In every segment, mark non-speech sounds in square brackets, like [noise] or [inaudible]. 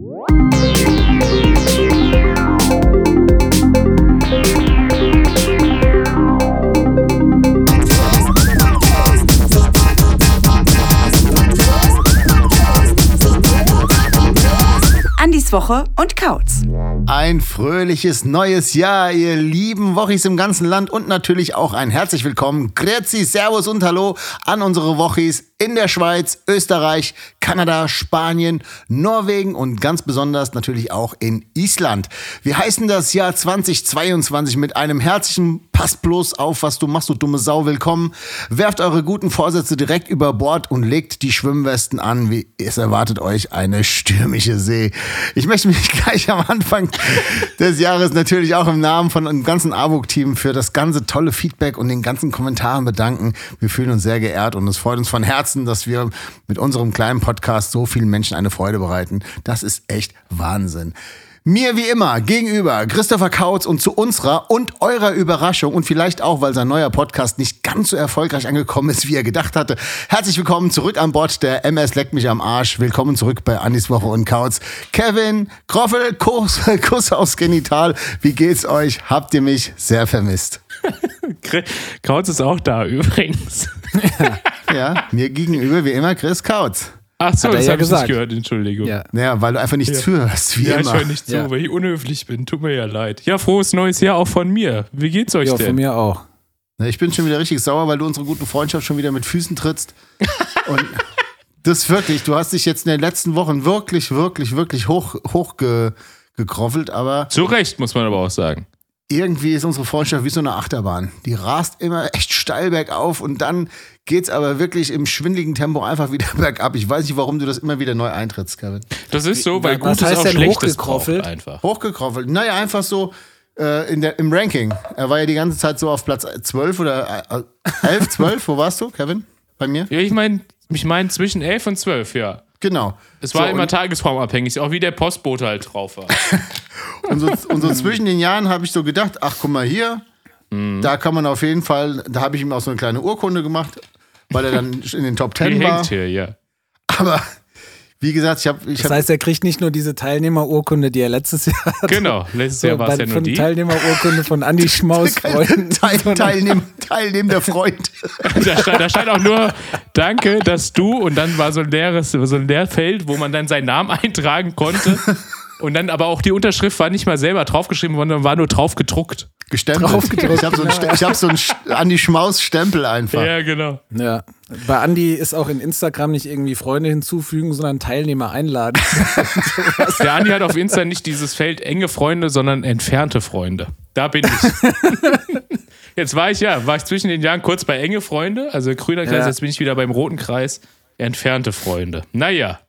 Bye. Woche und Kautz. Ein fröhliches neues Jahr, ihr lieben Wochis im ganzen Land und natürlich auch ein herzlich willkommen, Grüezi, Servus und Hallo an unsere Wochis in der Schweiz, Österreich, Kanada, Spanien, Norwegen und ganz besonders natürlich auch in Island. Wir heißen das Jahr 2022 mit einem herzlichen Pass bloß auf, was du machst, du dumme Sau, willkommen. Werft eure guten Vorsätze direkt über Bord und legt die Schwimmwesten an, wie es erwartet euch eine stürmische See. Ich möchte mich [laughs] gleich am Anfang des Jahres natürlich auch im Namen von dem ganzen AWOK-Team für das ganze tolle Feedback und den ganzen Kommentaren bedanken. Wir fühlen uns sehr geehrt und es freut uns von Herzen, dass wir mit unserem kleinen Podcast so vielen Menschen eine Freude bereiten. Das ist echt Wahnsinn. Mir wie immer gegenüber Christopher Kautz und zu unserer und eurer Überraschung und vielleicht auch, weil sein neuer Podcast nicht ganz so erfolgreich angekommen ist, wie er gedacht hatte. Herzlich willkommen zurück an Bord der MS Leckt mich am Arsch. Willkommen zurück bei Anis Woche und Kautz. Kevin, Kroffel, Kuss, [laughs] Kuss aufs Genital. Wie geht's euch? Habt ihr mich sehr vermisst? Kautz ist auch da übrigens. [laughs] Ja, mir gegenüber wie immer Chris Kautz. Ach so, das ja habe ich nicht gehört, Entschuldigung. Ja. Ja, weil du einfach nicht Ja. zuhörst, wie Ja, ich immer. höre nicht zu, Ja. weil ich unhöflich bin. Tut mir ja leid. Ja, frohes neues Jahr auch von mir. Wie geht's euch Ja, von denn? mir auch. Na, Ich bin schon wieder richtig sauer, weil du unsere gute Freundschaft schon wieder mit Füßen trittst. Und das wirklich, du hast dich jetzt in den letzten Wochen wirklich, wirklich, wirklich hoch, hoch ge, gekroffelt, aber Zu Recht, muss man aber auch sagen. irgendwie ist unsere Freundschaft wie so eine Achterbahn. Die rast immer echt steil bergauf und dann geht's aber wirklich im schwindeligen Tempo einfach wieder [laughs] bergab. Ich weiß nicht, warum du das immer wieder neu eintrittst, Kevin. Das ist so, weil Was Gutes heißt auch Schlechtes braucht einfach. Hochgekroffelt. Naja, einfach so äh, in der, im Ranking. Er war ja die ganze Zeit so auf Platz 12 oder äh, 11, 12. [laughs] Wo warst du, Kevin? Bei mir? Ja, ich meine, ich meine zwischen 11 und 12, ja. Genau. Es war So, immer tagesformabhängig, auch wie der Postbote halt drauf war. [laughs] Und so, und so zwischen den Jahren habe ich so gedacht, ach guck mal hier, Mhm. da kann man auf jeden Fall, da habe ich ihm auch so eine kleine Urkunde gemacht, weil er dann in den Top Ten war. hängt hier, ja. Aber wie gesagt, ich habe ich Das heißt, er kriegt nicht nur diese Teilnehmerurkunde, die er letztes Jahr hatte. Genau, letztes Jahr war es ja nur von die. Teilnehmerurkunde von Andi [laughs] Schmaus Freunden. Teil, teilnehm, teilnehmender Freund. [laughs] Da stand, da stand auch nur, danke, dass du, und dann war so ein leeres, so ein Leerfeld, wo man dann seinen Namen eintragen konnte. Und dann aber auch die Unterschrift war nicht mal selber draufgeschrieben sondern war nur drauf gedruckt. Gestempelt. Ich habe so einen, ich hab so einen St- Andi Schmaus Stempel einfach. Ja, genau. Ja. Bei Andi ist auch in Instagram nicht irgendwie Freunde hinzufügen, sondern Teilnehmer einladen. [laughs] Der Andi hat auf Insta nicht dieses Feld enge Freunde, sondern entfernte Freunde. Da bin ich. [laughs] Jetzt war ich ja, war ich zwischen den Jahren kurz bei enge Freunde, also grüner Kreis, Ja. jetzt bin ich wieder beim roten Kreis, entfernte Freunde. Naja,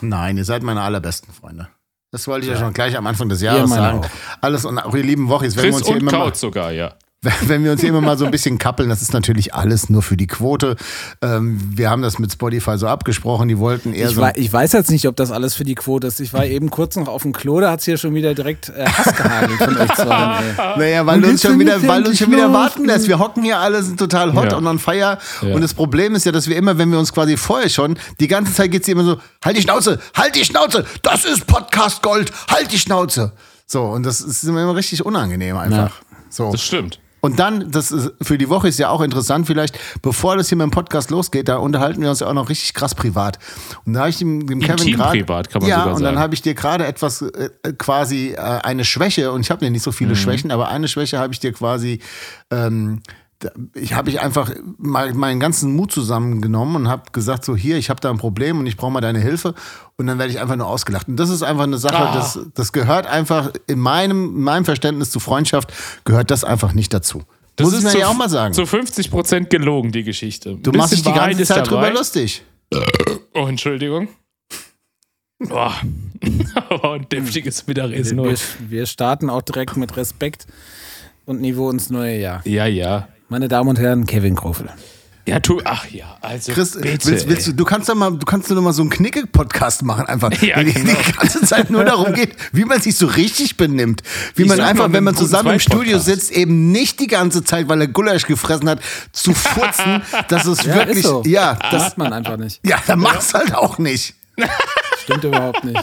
Nein, ihr seid meine allerbesten Freunde. Das wollte ich ja, schon gleich am Anfang des Jahres sagen. auch. Alles und auch ihr lieben Wochis, wenn wir Chris uns hier und immer mal, Kautz sogar, ja. [laughs] wenn wir uns hier immer mal so ein bisschen kappeln, das ist natürlich alles nur für die Quote. Ähm, wir haben das mit Spotify so abgesprochen, die wollten eher Ich, so. wei- ich weiß jetzt nicht, ob das alles für die Quote ist. Ich war eben kurz noch auf dem Klo, da hat es hier schon wieder direkt äh, Hass gehagelt von euch zwei. ey. [laughs] Naja, weil du uns schon wieder, weil du uns schon wieder warten lässt. Wir hocken hier alle, sind total hot Ja. und on fire. Ja. Und das Problem ist ja, dass wir immer, wenn wir uns quasi vorher schon, die ganze Zeit geht's immer so, halt die Schnauze, halt die Schnauze, das ist Podcast Gold, halt die Schnauze. So, und das ist immer immer richtig unangenehm einfach. So. Das stimmt. Und dann, das ist, für die Woche ist ja auch interessant, vielleicht, bevor das hier mit dem Podcast losgeht, da unterhalten wir uns ja auch noch richtig krass privat. Und da habe ich dem, dem Kevin gerade. privat, kann man ja, sogar und dann sagen. habe ich dir gerade etwas, äh, quasi äh, eine Schwäche, und ich habe ja nicht so viele Schwächen, aber eine Schwäche habe ich dir quasi. Ähm, ich habe ich einfach mal meinen ganzen Mut zusammengenommen und habe gesagt so hier ich habe da ein Problem und ich brauche mal deine Hilfe und dann werde ich einfach nur ausgelacht und das ist einfach eine Sache Ah. das das gehört einfach in meinem in meinem Verständnis zu Freundschaft gehört das einfach nicht dazu Das muss ich ist mir zu, ja auch mal sagen Zu 50 Prozent gelogen, die Geschichte. du machst dich die ganze Zeit drüber lustig Oh, Entschuldigung. Boah. [laughs] oh, ein deftiges Mittagessen. Wir, wir starten auch direkt mit Respekt und Niveau ins neue Jahr. Ja, ja. Meine Damen und Herren, Kevin Krofel. Ja, tu, ach ja, also Chris, bitte, willst, willst du, du kannst doch mal, du kannst doch mal so einen Knicke-Podcast machen, einfach. [laughs] Ja, die, genau. die ganze Zeit nur darum [laughs] geht, wie man sich so richtig benimmt. Wie Ich man einfach, wenn man zusammen im Studio sitzt, eben nicht die ganze Zeit, weil er Gulasch gefressen hat, zu [laughs] furzen, dass es Ja, wirklich, ist so. ja, Das hat man einfach nicht. ja, dann mach's halt auch nicht. Stimmt überhaupt nicht.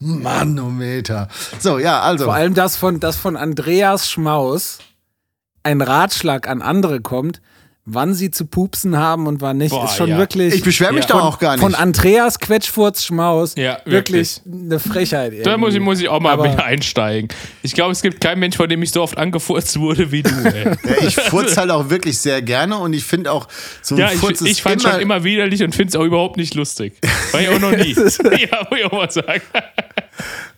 Manometer. So, ja, also. Vor allem das von, das von Andreas Schmaus ein Ratschlag an andere kommt, wann sie zu pupsen haben und wann nicht, Boah, ist schon ja. wirklich. Ich beschwere mich Ja. doch auch gar nicht. Von Andreas Quetschfurz Schmaus. Ja, wirklich, eine Frechheit. Da muss ich, irgendwie. muss ich auch mal Aber- wieder einsteigen. Ich glaube, es gibt keinen Mensch, von dem ich so oft angefurzt wurde wie du. Ey. [laughs] Ja, ich furze halt auch wirklich sehr gerne und ich finde auch, so ein Ja, ich, Furz ist ich fand immer, schon immer widerlich und finde es auch überhaupt nicht lustig. War ich auch noch [laughs] nie. [laughs] ja, muss ich auch mal sagen.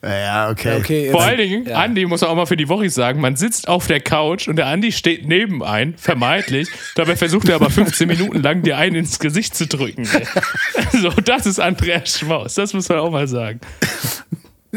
Ja, okay. Okay, Vor allen Dingen, ja. Andi muss auch mal für die Woche sagen, man sitzt auf der Couch und der Andi steht neben ein, vermeintlich. Dabei versucht er aber 15 Minuten lang dir einen ins Gesicht zu drücken. [laughs] So, das ist Andreas Schmaus, das muss man auch mal sagen.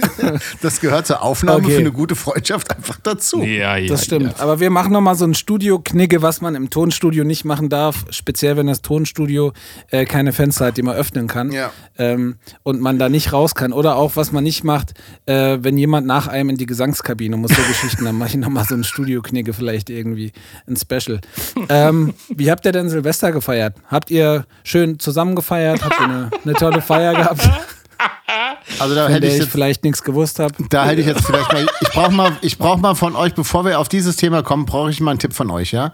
[laughs] Das gehört zur Aufnahme Okay. für eine gute Freundschaft einfach dazu. Ja, ja. Das stimmt. Aber wir machen nochmal so ein Studio-Knigge, was man im Tonstudio nicht machen darf. Speziell, wenn das Tonstudio äh, keine Fenster hat, die man öffnen kann. Ja. Ähm, und man da nicht raus kann. Oder auch, was man nicht macht, äh, wenn jemand nach einem in die Gesangskabine muss, so Geschichten, dann mache ich nochmal so ein Studio-Knigge, vielleicht irgendwie ein Special. Ähm, wie habt ihr denn Silvester gefeiert? Habt ihr schön zusammen gefeiert? Habt ihr eine, eine tolle Feier gehabt, Also da hätte ich ich jetzt vielleicht nichts gewusst habe? Da hätte ich jetzt vielleicht mal, ich brauche mal, ich brauche mal von euch, bevor wir auf dieses Thema kommen, brauche ich mal einen Tipp von euch, ja?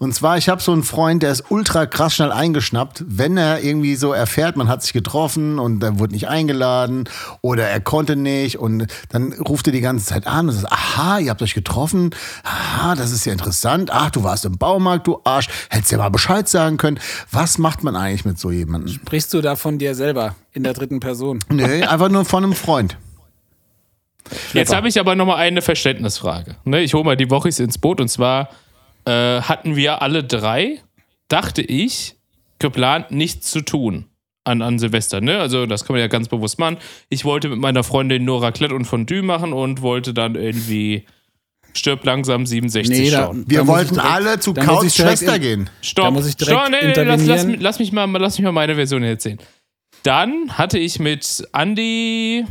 Und zwar, ich habe so einen Freund, der ist ultra krass schnell eingeschnappt, wenn er irgendwie so erfährt, man hat sich getroffen und er wurde nicht eingeladen oder er konnte nicht und dann ruft er die ganze Zeit an und sagt, aha, ihr habt euch getroffen, aha, das ist ja interessant, ach, du warst im Baumarkt, du Arsch, hättest ja mal Bescheid sagen können. Was macht man eigentlich mit so jemandem? Sprichst du da von dir selber in der dritten Person? Nee, einfach nur von einem Freund. Jetzt habe ich aber nochmal eine Verständnisfrage. Ne, ich hole mal die Wochis ins Boot und zwar äh, hatten wir alle drei, dachte ich, geplant, nichts zu tun an, an Silvester. Ne? Also, das kann man ja ganz bewusst machen. Ich wollte mit meiner Freundin nur Raclette und Fondue machen und wollte dann irgendwie Stirb langsam 67 da- schauen. Wir wollten direkt- alle zu direkt Schwester in- gehen. Stopp, Da muss ich direkt Stopp, nee, nee, lass, lass, lass, mich mal, lass mich mal meine Version erzählen. Dann hatte ich mit Andy,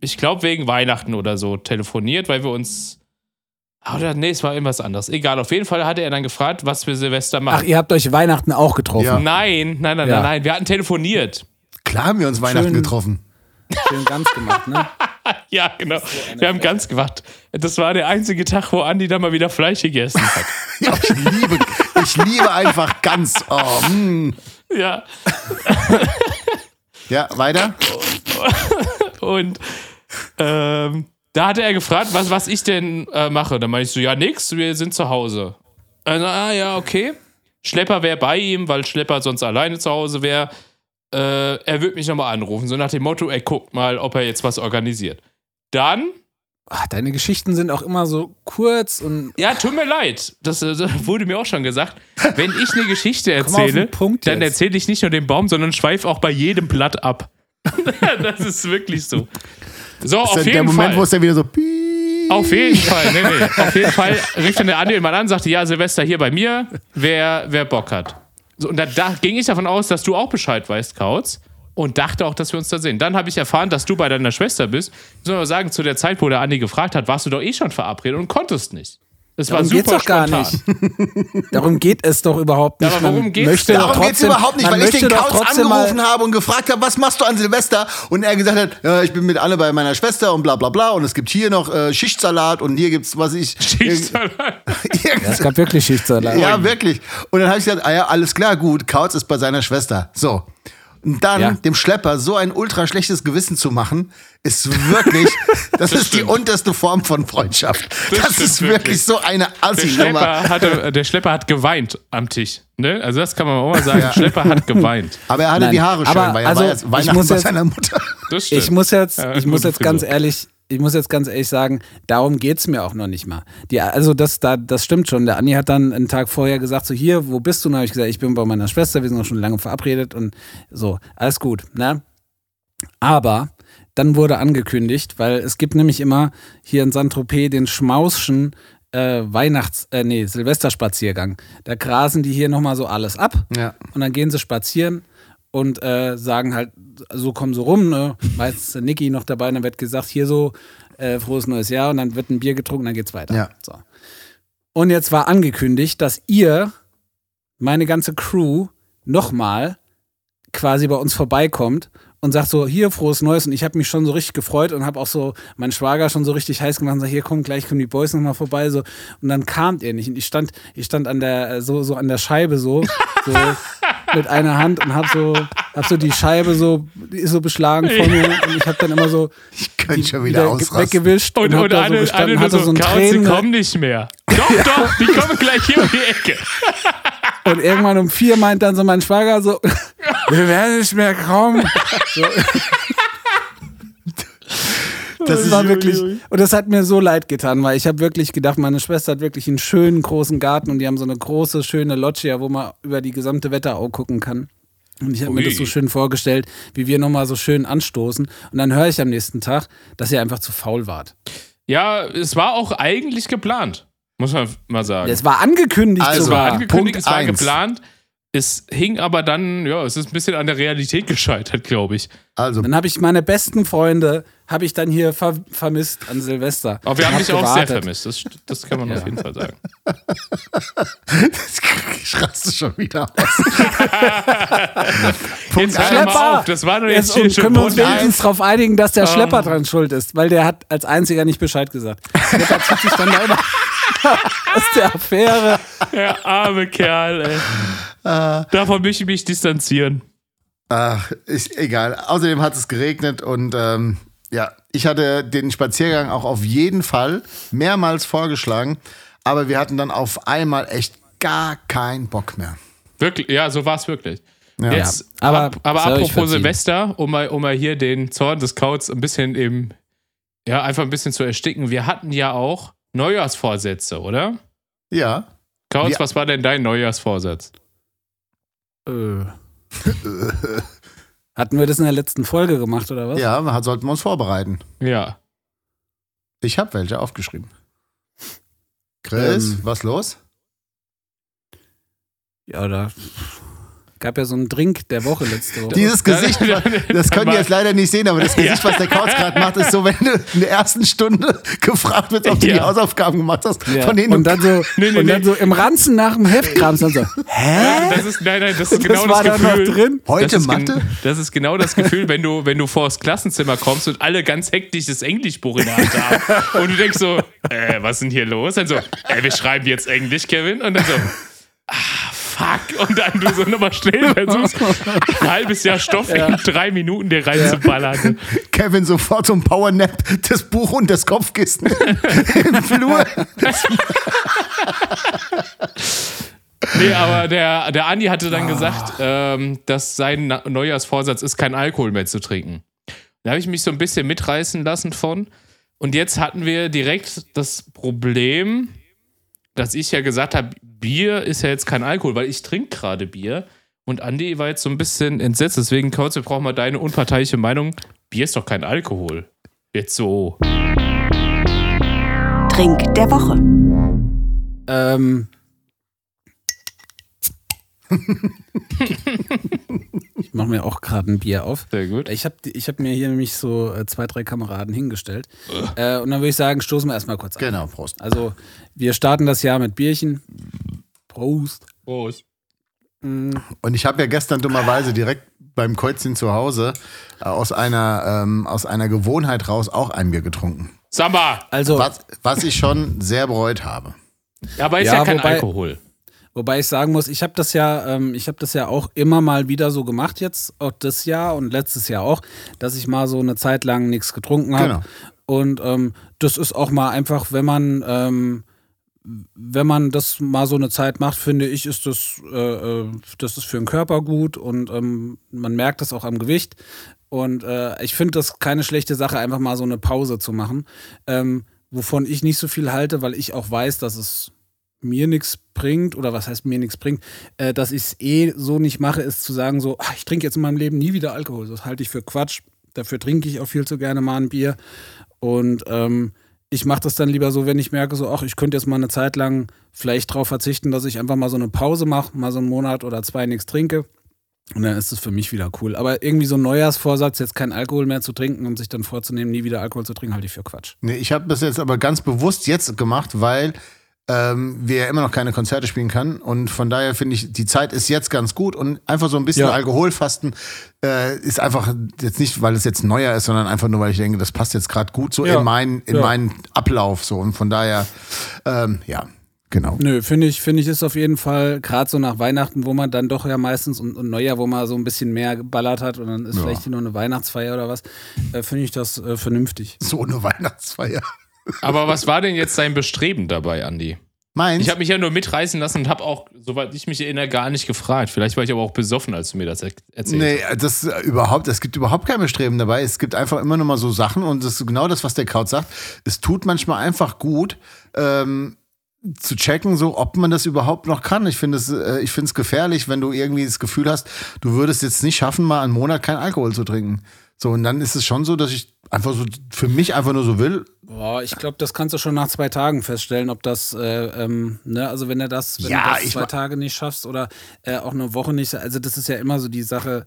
ich glaube wegen Weihnachten oder so, telefoniert, weil wir uns. Oder nee, es war irgendwas anderes. Egal, auf jeden Fall hatte er dann gefragt, was wir Silvester Ach, machen. ihr habt euch Weihnachten auch getroffen. Ja. Nein, nein, nein, Ja. nein, nein. Wir hatten telefoniert. Klar haben wir uns Weihnachten Schön. getroffen. Schön ganz gemacht, ne? [laughs] Ja, genau. Wir haben ganz gemacht. Das war der einzige Tag, wo Andi dann mal wieder Fleisch gegessen hat. [laughs] Ja, ich liebe, ich liebe einfach ganz. Oh, mm. ja. Ja, weiter? [laughs] Und ähm, da hatte er gefragt, was, was ich denn äh, mache. Dann meinte ich so, ja, nix, wir sind zu Hause. Also, ah, ja, okay. Schlepper wäre bei ihm, weil Schlepper sonst alleine zu Hause wäre. Äh, er wird mich nochmal anrufen, so nach dem Motto, er guckt mal, ob er jetzt was organisiert. Dann, Ach, deine Geschichten sind auch immer so kurz und ja, tut mir leid, das, äh, das [laughs] wurde mir auch schon gesagt. Wenn ich eine Geschichte erzähle, dann erzähle ich nicht nur den Baum, sondern schweife auch bei jedem Blatt ab. [laughs] das ist wirklich so. So, Das auf ist jeden der Moment, Fall. wo es dann wieder so. Auf jeden Fall, nee, nee. [laughs] Auf jeden Fall rief dann der Andi mal an, sagte, ja, Silvester hier bei mir, wer, wer Bock hat. So, und da, da ging ich davon aus, dass du auch Bescheid weißt, Kautz. Und dachte auch, dass wir uns da sehen. Dann habe ich erfahren, dass du bei deiner Schwester bist. Ich muss aber sagen, zu der Zeit, wo der Andi gefragt hat, warst du doch eh schon verabredet und konntest nicht. Das war darum geht's super doch gar nicht. [laughs] Darum geht es doch überhaupt nicht. Ja, aber worum Man geht's möchte Darum geht's trotzdem- überhaupt nicht, weil ich den Kauz angerufen habe und gefragt habe, was machst du an Silvester? Und er gesagt hat, ja, ich bin mit alle bei meiner Schwester und bla bla bla. Und es gibt hier noch äh, Schichtsalat und hier gibt's, was ich. [laughs] Schichtsalat. [laughs] Es gab wirklich Schichtsalat. Ja, wirklich. Und dann habe ich gesagt, ah ja, alles klar, gut, Kautz ist bei seiner Schwester. So. Und dann Ja. dem Schlepper so ein ultra schlechtes Gewissen zu machen, ist wirklich, [laughs] das, ist die stimmt. unterste Form von Freundschaft. Das, Das ist wirklich, wirklich. so eine Der Assi-Nummer. Schlepper, hatte, der Schlepper hat geweint am Tisch. Ne? Also das kann man auch mal sagen. Der Schlepper hat geweint. Aber er hatte Nein, die Haare schön, aber weil er also, war jetzt ich Weihnachten muss bei jetzt- seiner Mutter. Das stimmt. Ich muss jetzt, Ja, ich muss jetzt ganz ehrlich, ich muss jetzt ganz ehrlich sagen, darum geht's mir auch noch nicht mal. Die, also das, da, das stimmt schon. Der Andi hat dann einen Tag vorher gesagt, so hier, wo bist du? Und habe ich gesagt, ich bin bei meiner Schwester, wir sind auch schon lange verabredet und so, alles gut. Ne? Aber dann wurde angekündigt, weil es gibt nämlich immer hier in Saint-Tropez den Schmauschen äh, Weihnachts-, äh, nee, Silvesterspaziergang. Da grasen die hier nochmal so alles ab Ja. und dann gehen sie spazieren und äh, sagen halt, so kommen sie rum, ne? Meistens ist Niki noch dabei, dann wird gesagt, hier so, äh, frohes neues Jahr und dann wird ein Bier getrunken, dann geht's weiter. Ja. So. Und jetzt war angekündigt, dass ihr, meine ganze Crew, nochmal quasi bei uns vorbeikommt und sagt so, hier, frohes Neues. Und ich habe mich schon so richtig gefreut und habe auch so meinen Schwager schon so richtig heiß gemacht und sagt, hier, komm, gleich kommen die Boys nochmal vorbei. So. Und dann kam er nicht. Und ich stand, ich stand an der, so, so an der Scheibe so, so [laughs] mit einer Hand und habe so, hab so die Scheibe so, die ist so beschlagen vor mir. Und ich habe dann immer so [laughs] Ich könnte schon wieder ausrasten. weggewischt und, Und, hab und da so gestanden, hatte so, so ein Chaos, die Tränen. kommen nicht mehr. Doch, [laughs] doch, die kommen gleich hier um die Ecke. Und irgendwann um vier meint dann so mein Schwager so, wir werden nicht mehr kommen. Das Das ist war wirklich, und das hat mir so leid getan, weil ich habe wirklich gedacht, meine Schwester hat wirklich einen schönen großen Garten und die haben so eine große, schöne Loggia, wo man über die gesamte Wetterau gucken kann. Und ich habe mir das so schön vorgestellt, wie wir nochmal so schön anstoßen. Und dann höre ich am nächsten Tag, dass ihr einfach zu faul wart. Ja, es war auch eigentlich geplant, muss man mal sagen. Es war angekündigt Also, es war sogar. angekündigt, Punkt es war eins. geplant. Es hing aber dann, ja, es ist ein bisschen an der Realität gescheitert, glaube ich. Also, Dann habe ich meine besten Freunde, habe ich dann hier ver vermisst an Silvester. Aber wir haben Hab dich auch sehr vermisst. Das, das kann man auf jeden Fall sagen. [laughs] ich raste schon wieder aus. [laughs] Jetzt hör Schlepper! mal auf, das war doch jetzt Jetzt hier und schon können wir uns Punkt wenigstens darauf einigen, dass der Ah. Schlepper dran schuld ist, weil der hat als einziger nicht Bescheid gesagt. Schlepper zieht sich dann da immer [laughs] aus der Affäre. Der arme Kerl, ey. Ah. Davon möchte ich mich distanzieren. Ach, ist egal. Außerdem hat es geregnet und ähm, ja, ich hatte den Spaziergang auch auf jeden Fall mehrmals vorgeschlagen, aber wir hatten dann auf einmal echt gar keinen Bock mehr. Wirklich, ja, so war es wirklich. Ja. Jetzt, Ja, aber ab, aber apropos. Silvester, um mal, um mal hier den Zorn des Kauts ein bisschen im, ja, einfach ein bisschen zu ersticken. Wir hatten ja auch Neujahrsvorsätze, oder? Ja. Kautz, Ja. was war denn dein Neujahrsvorsatz? Äh. [laughs] Hatten wir das in der letzten Folge gemacht, oder was? Ja, sollten wir uns vorbereiten. Ja. Ich habe welche aufgeschrieben. Chris, Ähm. was los? Ja, da gab ja so einen Drink der Woche letzte Woche. Dieses Gesicht, das könnt ihr jetzt leider nicht sehen, aber das Gesicht, was der Kauz gerade macht, ist so, wenn du in der ersten Stunde [laughs] gefragt wird, ob du die Ja. Hausaufgaben gemacht hast, Ja. von denen und dann so, [laughs] Nee, nee, und dann nee. so im Ranzen nach dem Heft kramst dann so, hä? Das ist, nein, nein, das ist Das genau war das, da noch Gefühl. drin? Heute das Mathe? Das ist genau das Gefühl, wenn du, wenn du vors Klassenzimmer kommst und alle ganz hektisch das Englischbuch in der Hand haben. Und du denkst so, äh, was ist denn hier los? Dann so, äh, wir schreiben jetzt Englisch, Kevin. Und dann so, ah. Und dann du so nochmal schnell versuchst, [laughs] ein halbes Jahr Stoff in drei Minuten dir reinzuballern. Kevin sofort so ein Powernap, das Buch und das Kopfkissen [laughs] im Flur. Nee, aber der, der Andi hatte dann gesagt, ähm, dass sein Neujahrsvorsatz ist, kein Alkohol mehr zu trinken. Da habe ich mich so ein bisschen mitreißen lassen von. Und jetzt hatten wir direkt das Problem, dass ich ja gesagt habe, Bier ist ja jetzt kein Alkohol, weil ich trinke gerade Bier. Und Andi war jetzt so ein bisschen entsetzt. Deswegen, Kautz, wir brauchen mal deine unparteiische Meinung. Bier ist doch kein Alkohol. Jetzt so. Trink der Woche. Ähm. Ich mache mir auch gerade ein Bier auf. Sehr gut. Ich habe ich hab mir hier nämlich so äh, zwei, drei Kameraden hingestellt. Äh, und dann würde ich sagen, stoßen wir erstmal kurz an. Genau, Prost. Also, wir starten das Jahr mit Bierchen. Prost. Prost. Und ich habe ja gestern dummerweise direkt beim Kreuzchen zu Hause äh, aus einer, ähm, aus einer Gewohnheit raus auch ein Bier getrunken. Samba! Also, Was, was ich schon sehr bereut habe. Aber ist ja, Ja, kein wobei- Alkohol. Wobei ich sagen muss, ich habe das ja, ähm, ich habe das ja auch immer mal wieder so gemacht jetzt, auch das Jahr und letztes Jahr auch, dass ich mal so eine Zeit lang nichts getrunken habe. Genau. Und ähm, das ist auch mal einfach, wenn man, ähm, wenn man das mal so eine Zeit macht, finde ich, ist das, äh, äh, das ist für den Körper gut und ähm, man merkt das auch am Gewicht. Und äh, ich finde das keine schlechte Sache, einfach mal so eine Pause zu machen. Ähm, wovon ich nicht so viel halte, weil ich auch weiß, dass es mir nichts bringt, oder was heißt mir nichts bringt, äh, dass ich es eh so nicht mache, ist zu sagen, so, ach, ich trinke jetzt in meinem Leben nie wieder Alkohol. Das halte ich für Quatsch. Dafür trinke ich auch viel zu gerne mal ein Bier. Und ähm, ich mache das dann lieber so, wenn ich merke, so, ach, ich könnte jetzt mal eine Zeit lang vielleicht darauf verzichten, dass ich einfach mal so eine Pause mache, mal so einen Monat oder zwei nichts trinke. Und dann ist es für mich wieder cool. Aber irgendwie so ein Neujahrsvorsatz, jetzt kein Alkohol mehr zu trinken und sich dann vorzunehmen, nie wieder Alkohol zu trinken, halte ich für Quatsch. Nee, ich habe das jetzt aber ganz bewusst jetzt gemacht, weil ähm, wir immer noch keine Konzerte spielen kann. Und von daher finde ich, die Zeit ist jetzt ganz gut und einfach so ein bisschen Ja. Alkoholfasten äh, ist einfach jetzt nicht, weil es jetzt neuer ist, sondern einfach nur, weil ich denke, das passt jetzt gerade gut so Ja. in, meinen, in Ja. meinen Ablauf. So. Und von daher, ähm, ja, genau. Nö, finde ich, finde ich ist auf jeden Fall, gerade so nach Weihnachten, wo man dann doch ja meistens und, und Neujahr, wo man so ein bisschen mehr geballert hat und dann ist Ja. vielleicht hier nur eine Weihnachtsfeier oder was, äh, finde ich das äh, vernünftig. So eine Weihnachtsfeier. Aber was war denn jetzt dein Bestreben dabei, Andi? Meins? Ich habe mich ja nur mitreißen lassen und habe auch, soweit ich mich erinnere, gar nicht gefragt. Vielleicht war ich aber auch besoffen, als du mir das er erzählt Nee, das äh, überhaupt, es gibt überhaupt kein Bestreben dabei. Es gibt einfach immer nur mal so Sachen und das ist genau das, was der Kraut sagt. Es tut manchmal einfach gut, ähm, zu checken, so ob man das überhaupt noch kann. Ich finde es, äh, ich finde es gefährlich, wenn du irgendwie das Gefühl hast, du würdest jetzt nicht schaffen, mal einen Monat keinen Alkohol zu trinken. So, und dann ist es schon so, dass ich einfach so für mich einfach nur so will. Boah, ich glaube, das kannst du schon nach zwei Tagen feststellen, ob das, äh, ähm, ne, also wenn du das, wenn Ja, du das zwei Tage nicht schaffst oder äh, auch eine Woche nicht, also das ist ja immer so die Sache,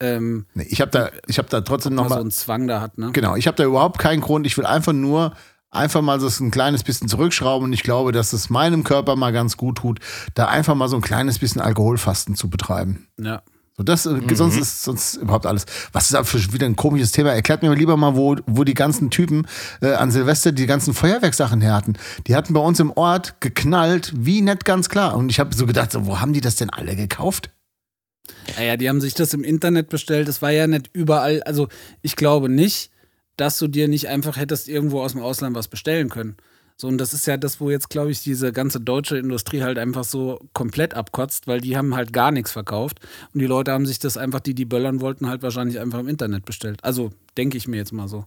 ähm, Nee, ich habe da, ich habe da trotzdem noch man so mal, einen Zwang da hat, ne? genau, ich habe da überhaupt keinen Grund. Ich will einfach nur einfach mal so ein kleines bisschen zurückschrauben und ich glaube, dass es meinem Körper mal ganz gut tut, da einfach mal so ein kleines bisschen Alkoholfasten zu betreiben. Ja. So, das, äh, sonst ist sonst überhaupt alles. Was ist da für wieder ein komisches Thema? Erklärt mir lieber mal, wo, wo die ganzen Typen äh, an Silvester die ganzen Feuerwerksachen her hatten. Die hatten bei uns im Ort geknallt, wie nett ganz klar. Und ich habe so gedacht, so, wo haben die das denn alle gekauft? Naja, die haben sich das im Internet bestellt. Das war ja nicht überall. Also ich glaube nicht, dass du dir nicht einfach hättest irgendwo aus dem Ausland was bestellen können. So, und das ist ja das, wo jetzt, glaube ich, diese ganze deutsche Industrie halt einfach so komplett abkotzt, weil die haben halt gar nichts verkauft. Und die Leute haben sich das einfach, die die böllern wollten, halt wahrscheinlich einfach im Internet bestellt. Also denke ich mir jetzt mal so.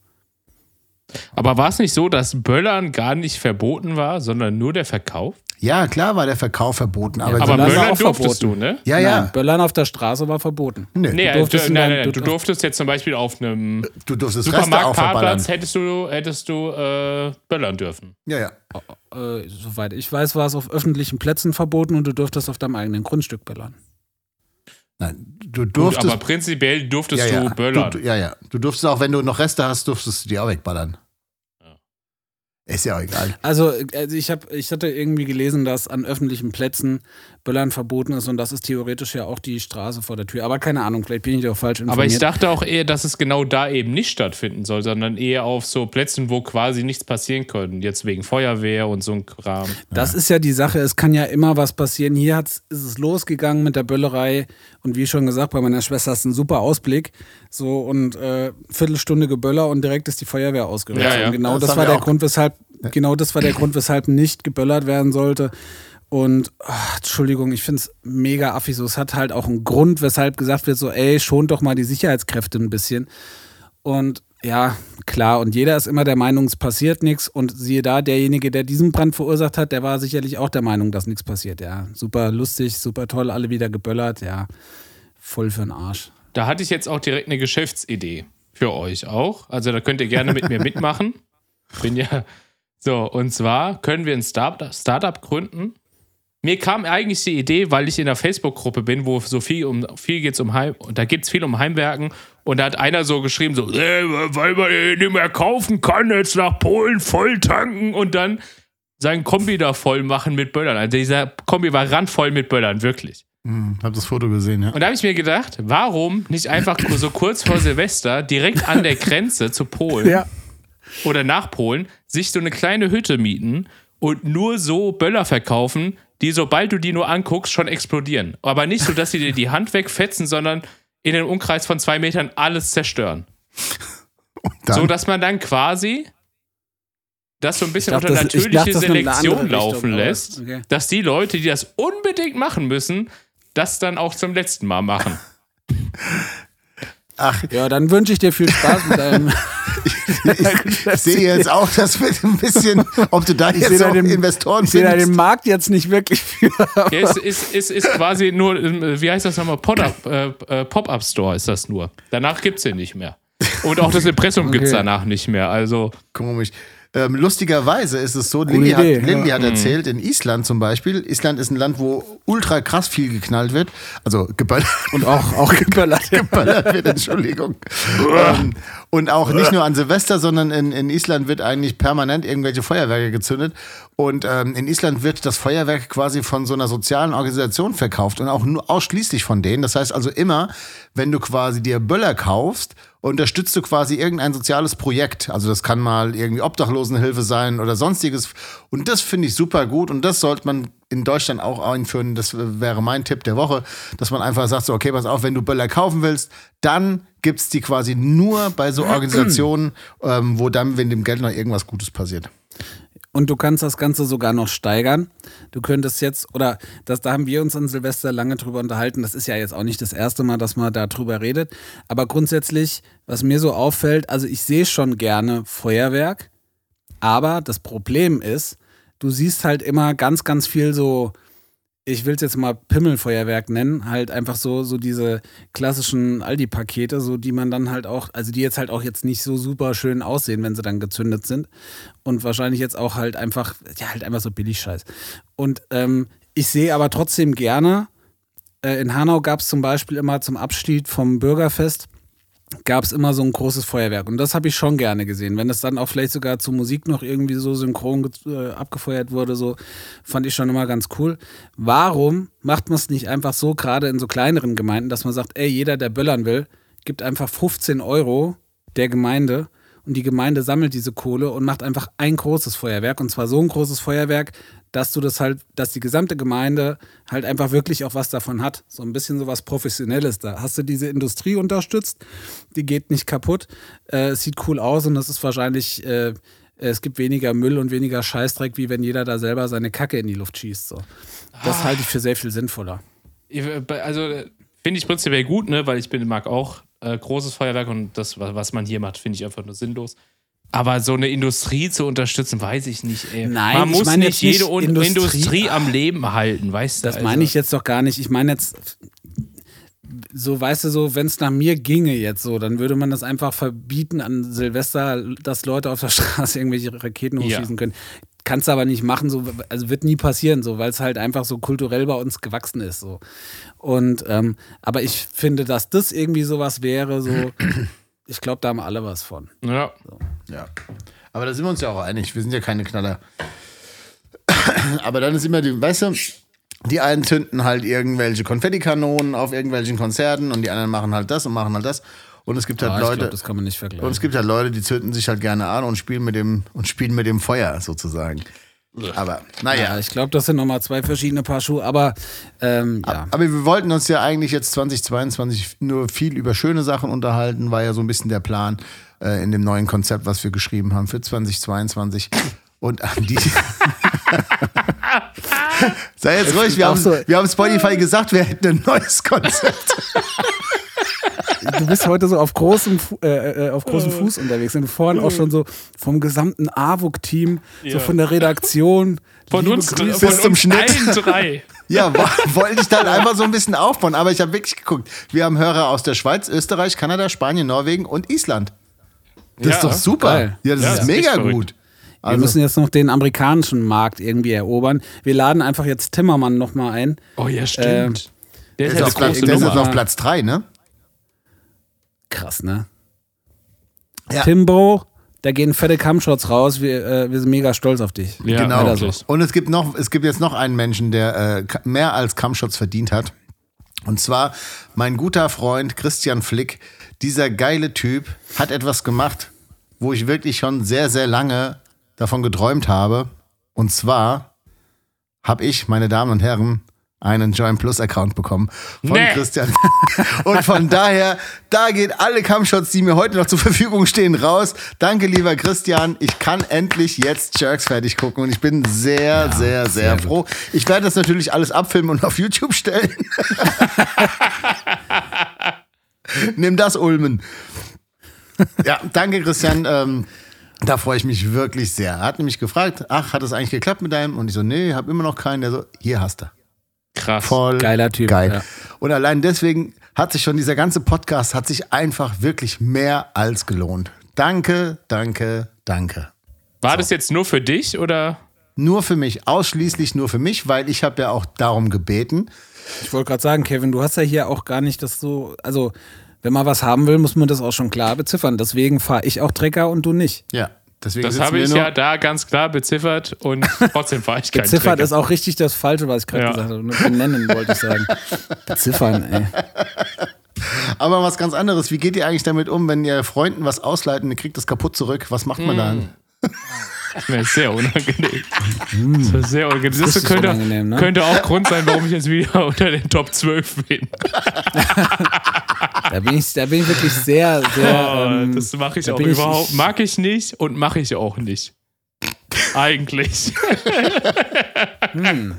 Aber war es nicht so, dass Böllern gar nicht verboten war, sondern nur der Verkauf? Ja, klar war der Verkauf verboten, aber, Aber war Böllern auch durftest verboten. du, ne? ja, ja, Nein, Böllern auf der Straße war verboten. nee, Nee, Du du durftest in nein, nein, du- du durftest jetzt zum Beispiel auf einem du durftest Supermarktparkplatz hättest du, hättest du äh, böllern dürfen. Ja, ja. Äh, soweit ich weiß, war es auf öffentlichen Plätzen verboten und du durftest auf deinem eigenen Grundstück böllern. Nein, du Gut, durftest. aber prinzipiell durftest ja, ja. du böllern. Du, du, ja, ja. Du durftest auch, wenn du noch Reste hast, durftest du die auch wegballern. Ist ja auch egal. Also, also ich, hab, ich hatte irgendwie gelesen, dass an öffentlichen Plätzen Böllern verboten ist und das ist theoretisch ja auch die Straße vor der Tür. Aber keine Ahnung, vielleicht bin ich auch falsch informiert. Aber ich dachte auch eher, dass es genau da eben nicht stattfinden soll, sondern eher auf so Plätzen, wo quasi nichts passieren könnte. Jetzt wegen Feuerwehr und so ein Kram. Das ist ja die Sache, es kann ja immer was passieren. Hier hat's, ist es losgegangen mit der Böllerei und wie schon gesagt, bei meiner Schwester du einen super Ausblick. So und äh, Viertelstunde Geböller und direkt ist die Feuerwehr ausgerückt. Ja, ja. Und genau Das das, war der. Grund, weshalb, genau das war der Grund, weshalb nicht geböllert werden sollte. Und ach, Entschuldigung, ich finde es mega affig. So, es hat halt auch einen Grund, weshalb gesagt wird, so, ey, schont doch mal die Sicherheitskräfte ein bisschen. Und ja, klar, und jeder ist immer der Meinung, es passiert nichts. Und siehe da, derjenige, der diesen Brand verursacht hat, der war sicherlich auch der Meinung, dass nichts passiert. Ja, super lustig, super toll, alle wieder geböllert. Ja, voll für den Arsch. Da hatte ich jetzt auch direkt eine Geschäftsidee für euch auch. Also da könnt ihr gerne mit mir mitmachen. [laughs] Bin ja so. Und zwar können wir ein Start- Startup gründen. Mir kam eigentlich die Idee, weil ich in der Facebook-Gruppe bin, wo so viel um viel geht's um Heim und da geht's viel um Heimwerken und da hat einer so geschrieben so, äh, weil man ihn nicht mehr kaufen kann, jetzt nach Polen voll tanken und dann sein Kombi da voll machen mit Böllern. Also dieser Kombi war randvoll mit Böllern, wirklich. Hm, hab das Foto gesehen, ja. Und da habe ich mir gedacht, warum nicht einfach so kurz vor Silvester direkt an der Grenze zu Polen oder nach Polen sich so eine kleine Hütte mieten und nur so Böller verkaufen, die, sobald du die nur anguckst, schon explodieren. Aber nicht so, dass sie dir die Hand wegfetzen, sondern in einem Umkreis von zwei Metern alles zerstören. So, dass man dann quasi das so ein bisschen dachte, unter natürliche dachte, Selektion Richtung, laufen aber- lässt, okay. dass die Leute, die das unbedingt machen müssen, das dann auch zum letzten Mal machen. [laughs] ach, Ja, dann wünsche ich dir viel Spaß mit [laughs] deinem. Ich [laughs] sehe jetzt auch, das wird ein bisschen, ob du da Ich jetzt sehe da auch den- Investoren Ich sehe da den findest. Markt jetzt nicht wirklich für. Ja, es ist, ist, ist quasi nur, ähm, wie heißt das nochmal? Pop-Up äh, äh, Pop-Up Store ist das nur. Danach gibt es den nicht mehr. Und auch das Impressum gibt es Okay. danach nicht mehr. Also, Komisch. Ähm, lustigerweise ist es so, Idee, hat, Lilly ja. hat erzählt, in Island zum Beispiel, Island ist ein Land, wo ultra krass viel geknallt wird, also geböllert, [laughs] Und auch, auch geböllert. geböllert wird, Entschuldigung. ähm, und auch nicht nur an Silvester, sondern in, in Island wird eigentlich permanent irgendwelche Feuerwerke gezündet. Und ähm, in Island wird das Feuerwerk quasi von so einer sozialen Organisation verkauft und auch nur ausschließlich von denen. Das heißt also immer, wenn du quasi dir Böller kaufst, unterstützt du quasi irgendein soziales Projekt. Also das kann mal irgendwie Obdachlosenhilfe sein oder sonstiges. Und das finde ich super gut und das sollte man in Deutschland auch einführen. Das wäre mein Tipp der Woche, dass man einfach sagt, so, okay, pass auf, wenn du Böller kaufen willst, dann gibt's die quasi nur bei so [clears throat] Organisationen, ähm, wo dann, wenn dem Geld noch irgendwas Gutes passiert. Und du kannst das Ganze sogar noch steigern. Du könntest jetzt, oder das, da haben wir uns an Silvester lange drüber unterhalten. Das ist ja jetzt auch nicht das erste Mal, dass man darüber redet. Aber grundsätzlich, was mir so auffällt, also ich sehe schon gerne Feuerwerk, aber das Problem ist, du siehst halt immer ganz, ganz viel so, ich will es jetzt mal Pimmelfeuerwerk nennen, halt einfach so, so diese klassischen Aldi-Pakete, so die man dann halt auch, also die jetzt halt auch jetzt nicht so super schön aussehen, wenn sie dann gezündet sind. Und wahrscheinlich jetzt auch halt einfach, ja, halt einfach so Billigscheiß. Und ähm, ich sehe aber trotzdem gerne, äh, in Hanau gab es zum Beispiel immer zum Abschied vom Bürgerfest, gab es immer so ein großes Feuerwerk. Und das habe ich schon gerne gesehen. Wenn das dann auch vielleicht sogar zur Musik noch irgendwie so synchron äh, abgefeuert wurde, so fand ich schon immer ganz cool. Warum macht man es nicht einfach so, gerade in so kleineren Gemeinden, dass man sagt, ey, jeder, der böllern will, gibt einfach 15 Euro der Gemeinde und die Gemeinde sammelt diese Kohle und macht einfach ein großes Feuerwerk und zwar so ein großes Feuerwerk, dass du das halt, dass die gesamte Gemeinde halt einfach wirklich auch was davon hat. So ein bisschen so was Professionelles da. Hast du diese Industrie unterstützt, die geht nicht kaputt, äh, es sieht cool aus und es ist wahrscheinlich, äh, es gibt weniger Müll und weniger Scheißdreck, wie wenn jeder da selber seine Kacke in die Luft schießt. So. Das halte ich für sehr viel sinnvoller. Äh, Also äh, finde ich prinzipiell gut, ne, weil ich bin, mag auch äh, großes Feuerwerk und das, wa- was man hier macht, finde ich einfach nur sinnlos. Aber so eine Industrie zu unterstützen, weiß ich nicht. Ey. Nein, man ich muss meine nicht nicht jede Un- Industrie- Industrie, am Leben halten, weißt du? Das Also- meine ich jetzt doch gar nicht. Ich meine jetzt, so weißt du so, wenn es nach mir ginge jetzt so, dann würde man das einfach verbieten an Silvester, dass Leute auf der [laughs] Straße irgendwelche Raketen Ja. hochschießen können. Kannst du aber nicht machen, so, also wird nie passieren, so, weil es halt einfach so kulturell bei uns gewachsen ist. So. Und ähm, aber ich finde, dass das irgendwie sowas wäre, so, [clears throat] ich glaube, da haben alle was von. Ja. Ja. Aber da sind wir uns ja auch einig. Wir sind ja keine Knaller. [coughs] Aber dann ist immer die, weißt du, die einen zünden halt irgendwelche Konfettikanonen auf irgendwelchen Konzerten und die anderen machen halt das und machen halt das. Und es gibt halt Ah, Leute. glaube, das kann man nicht vergleichen. Und es gibt halt Leute, die zünden sich halt gerne an und spielen mit dem und spielen mit dem Feuer sozusagen. Aber naja. ja, ich glaube, das sind nochmal zwei verschiedene Paar Schuhe, aber ähm, ja. Aber wir wollten uns ja eigentlich jetzt 2022 nur viel über schöne Sachen unterhalten, war ja so ein bisschen der Plan äh, in dem neuen Konzept, was wir geschrieben haben für 2022. Und an die. [laughs] Sei jetzt ruhig, wir haben, so- wir haben Spotify gesagt, wir hätten ein neues Konzept. [laughs] Du bist heute so auf großem, Fu äh, äh, auf großem Fuß unterwegs. Und vorhin auch schon so vom gesamten AWUK-Team, so von der Redaktion. Von Liebe uns, Grüße. von Bis zum uns Schnitt. allen drei. [laughs] Ja, wo- wollte ich dann einfach so ein bisschen aufbauen. Aber ich habe wirklich geguckt. Wir haben Hörer aus der Schweiz, Österreich, Kanada, Spanien, Norwegen und Island. Das Ja, ist doch super. geil. Ja, das Ja, ist das ist mega verrückt. gut. Wir Also, müssen jetzt noch den amerikanischen Markt irgendwie erobern. Wir laden einfach jetzt Timmermann nochmal ein. Oh ja, stimmt. Ähm, der der ist ist, ja auf Platz, der ist jetzt auf Platz 3, ne? Krass, ne? Ja. Timbo, da gehen fette Kampfshots raus. Wir, äh, wir sind mega stolz auf dich. Ja, Genau. weiter so. Und es gibt noch, es gibt jetzt noch einen Menschen, der äh, mehr als Kampfschutz verdient hat. Und zwar mein guter Freund Christian Flick. Dieser geile Typ hat etwas gemacht, wo ich wirklich schon sehr, sehr lange davon geträumt habe. Und zwar habe ich, meine Damen und Herren, einen Join Plus Account bekommen von Nee. Christian. [laughs] Und von daher, da geht alle Kampfshots, die mir heute noch zur Verfügung stehen, raus. Danke, lieber Christian. Ich kann endlich jetzt Jerks fertig gucken und ich bin sehr, sehr, sehr, sehr gut. froh. Ich werde das natürlich alles abfilmen und auf YouTube stellen. [laughs] Nimm das, Ulmen. Ja, danke, Christian. Ähm, da freue ich mich wirklich sehr. Er hat nämlich gefragt, ach, hat es eigentlich geklappt mit deinem? Und ich so, nee, hab immer noch keinen. Der so, hier hast du. Krass. Voll Geiler Typ, Geil. ja. Und allein deswegen hat sich schon dieser ganze Podcast hat sich einfach wirklich mehr als gelohnt. Danke, danke, danke. War das jetzt nur für dich oder? Nur für mich, ausschließlich nur für mich, weil ich habe ja auch darum gebeten. Ich wollte gerade sagen, Kevin, du hast ja hier auch gar nicht das so, also wenn man was haben will, muss man das auch schon klar beziffern. Deswegen fahre ich auch Trecker und du nicht. Ja, deswegen Das habe ich nur- ja da ganz klar beziffert und [laughs] trotzdem fahre ich kein Beziffert Trecker. ist auch richtig das Falsche, was ich gerade Ja. gesagt habe. Nur benennen wollte ich sagen. [laughs] Beziffern, ey. Aber was ganz anderes, wie geht ihr eigentlich damit um, wenn ihr Freunden was ausleiht und ihr kriegt das kaputt zurück? Was macht man dann? [laughs] Das ist sehr unangenehm. Das ist sehr unangenehm. Das richtig könnte, unangenehm, ne? könnte auch Grund sein, warum ich jetzt wieder unter den Top 12 bin. Da bin ich, da bin ich wirklich sehr, sehr. Oh, ähm, das mache ich da auch überhaupt. ich- mag ich nicht und mache ich auch nicht. Eigentlich. Nein,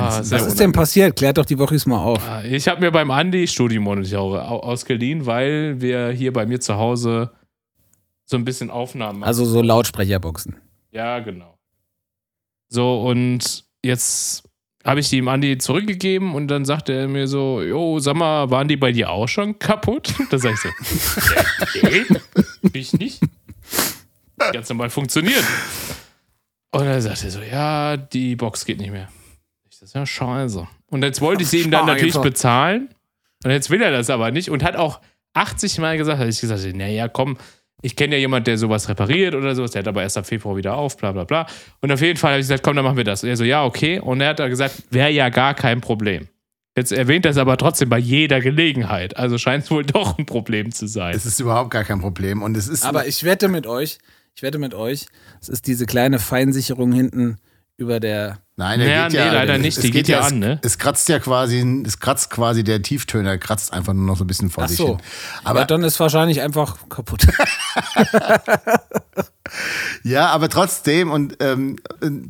Ah, das sehr was ist denn passiert? Klärt doch die Wochis mal auf. Ich habe mir beim Andi Studiomonitore au- ausgeliehen, weil wir hier bei mir zu Hause so ein bisschen Aufnahmen machen. Also so Lautsprecherboxen. Ja, genau. So, und jetzt habe ich die ihm Andi zurückgegeben und dann sagte er mir so, jo, sag mal, waren die bei dir auch schon kaputt? [laughs] Da sag ich so, nee, bin ich nicht. Ganz normal funktioniert. Und dann sagte er so, ja, die Box geht nicht mehr. Ich das ist ja scheiße. Und jetzt wollte ich sie ihm dann natürlich bezahlen. Und jetzt will er das aber nicht und hat auch 80 Mal gesagt, habe ich gesagt, naja, komm, ich kenne ja jemand, der sowas repariert oder sowas, der hat aber erst ab Februar wieder auf, bla bla bla. Und auf jeden Fall habe ich gesagt, komm, dann machen wir das. Und er so, ja, okay. Und er hat dann gesagt, wäre ja gar kein Problem. Jetzt erwähnt er es aber trotzdem bei jeder Gelegenheit. Also scheint es wohl [laughs] doch ein Problem zu sein. Es ist überhaupt gar kein Problem. Und es ist. Aber ich wette mit euch, ich wette mit euch, es ist diese kleine Feinsicherung hinten über der. Nein, der Ja, geht ja, nee, leider es- nicht. es Die geht ja es, an, ne? Es kratzt ja quasi, es kratzt quasi der Tieftöner, kratzt einfach nur noch so ein bisschen vor Ach sich so. hin. Aber ja, dann ist wahrscheinlich einfach kaputt. [laughs] Ja, aber trotzdem, und ähm,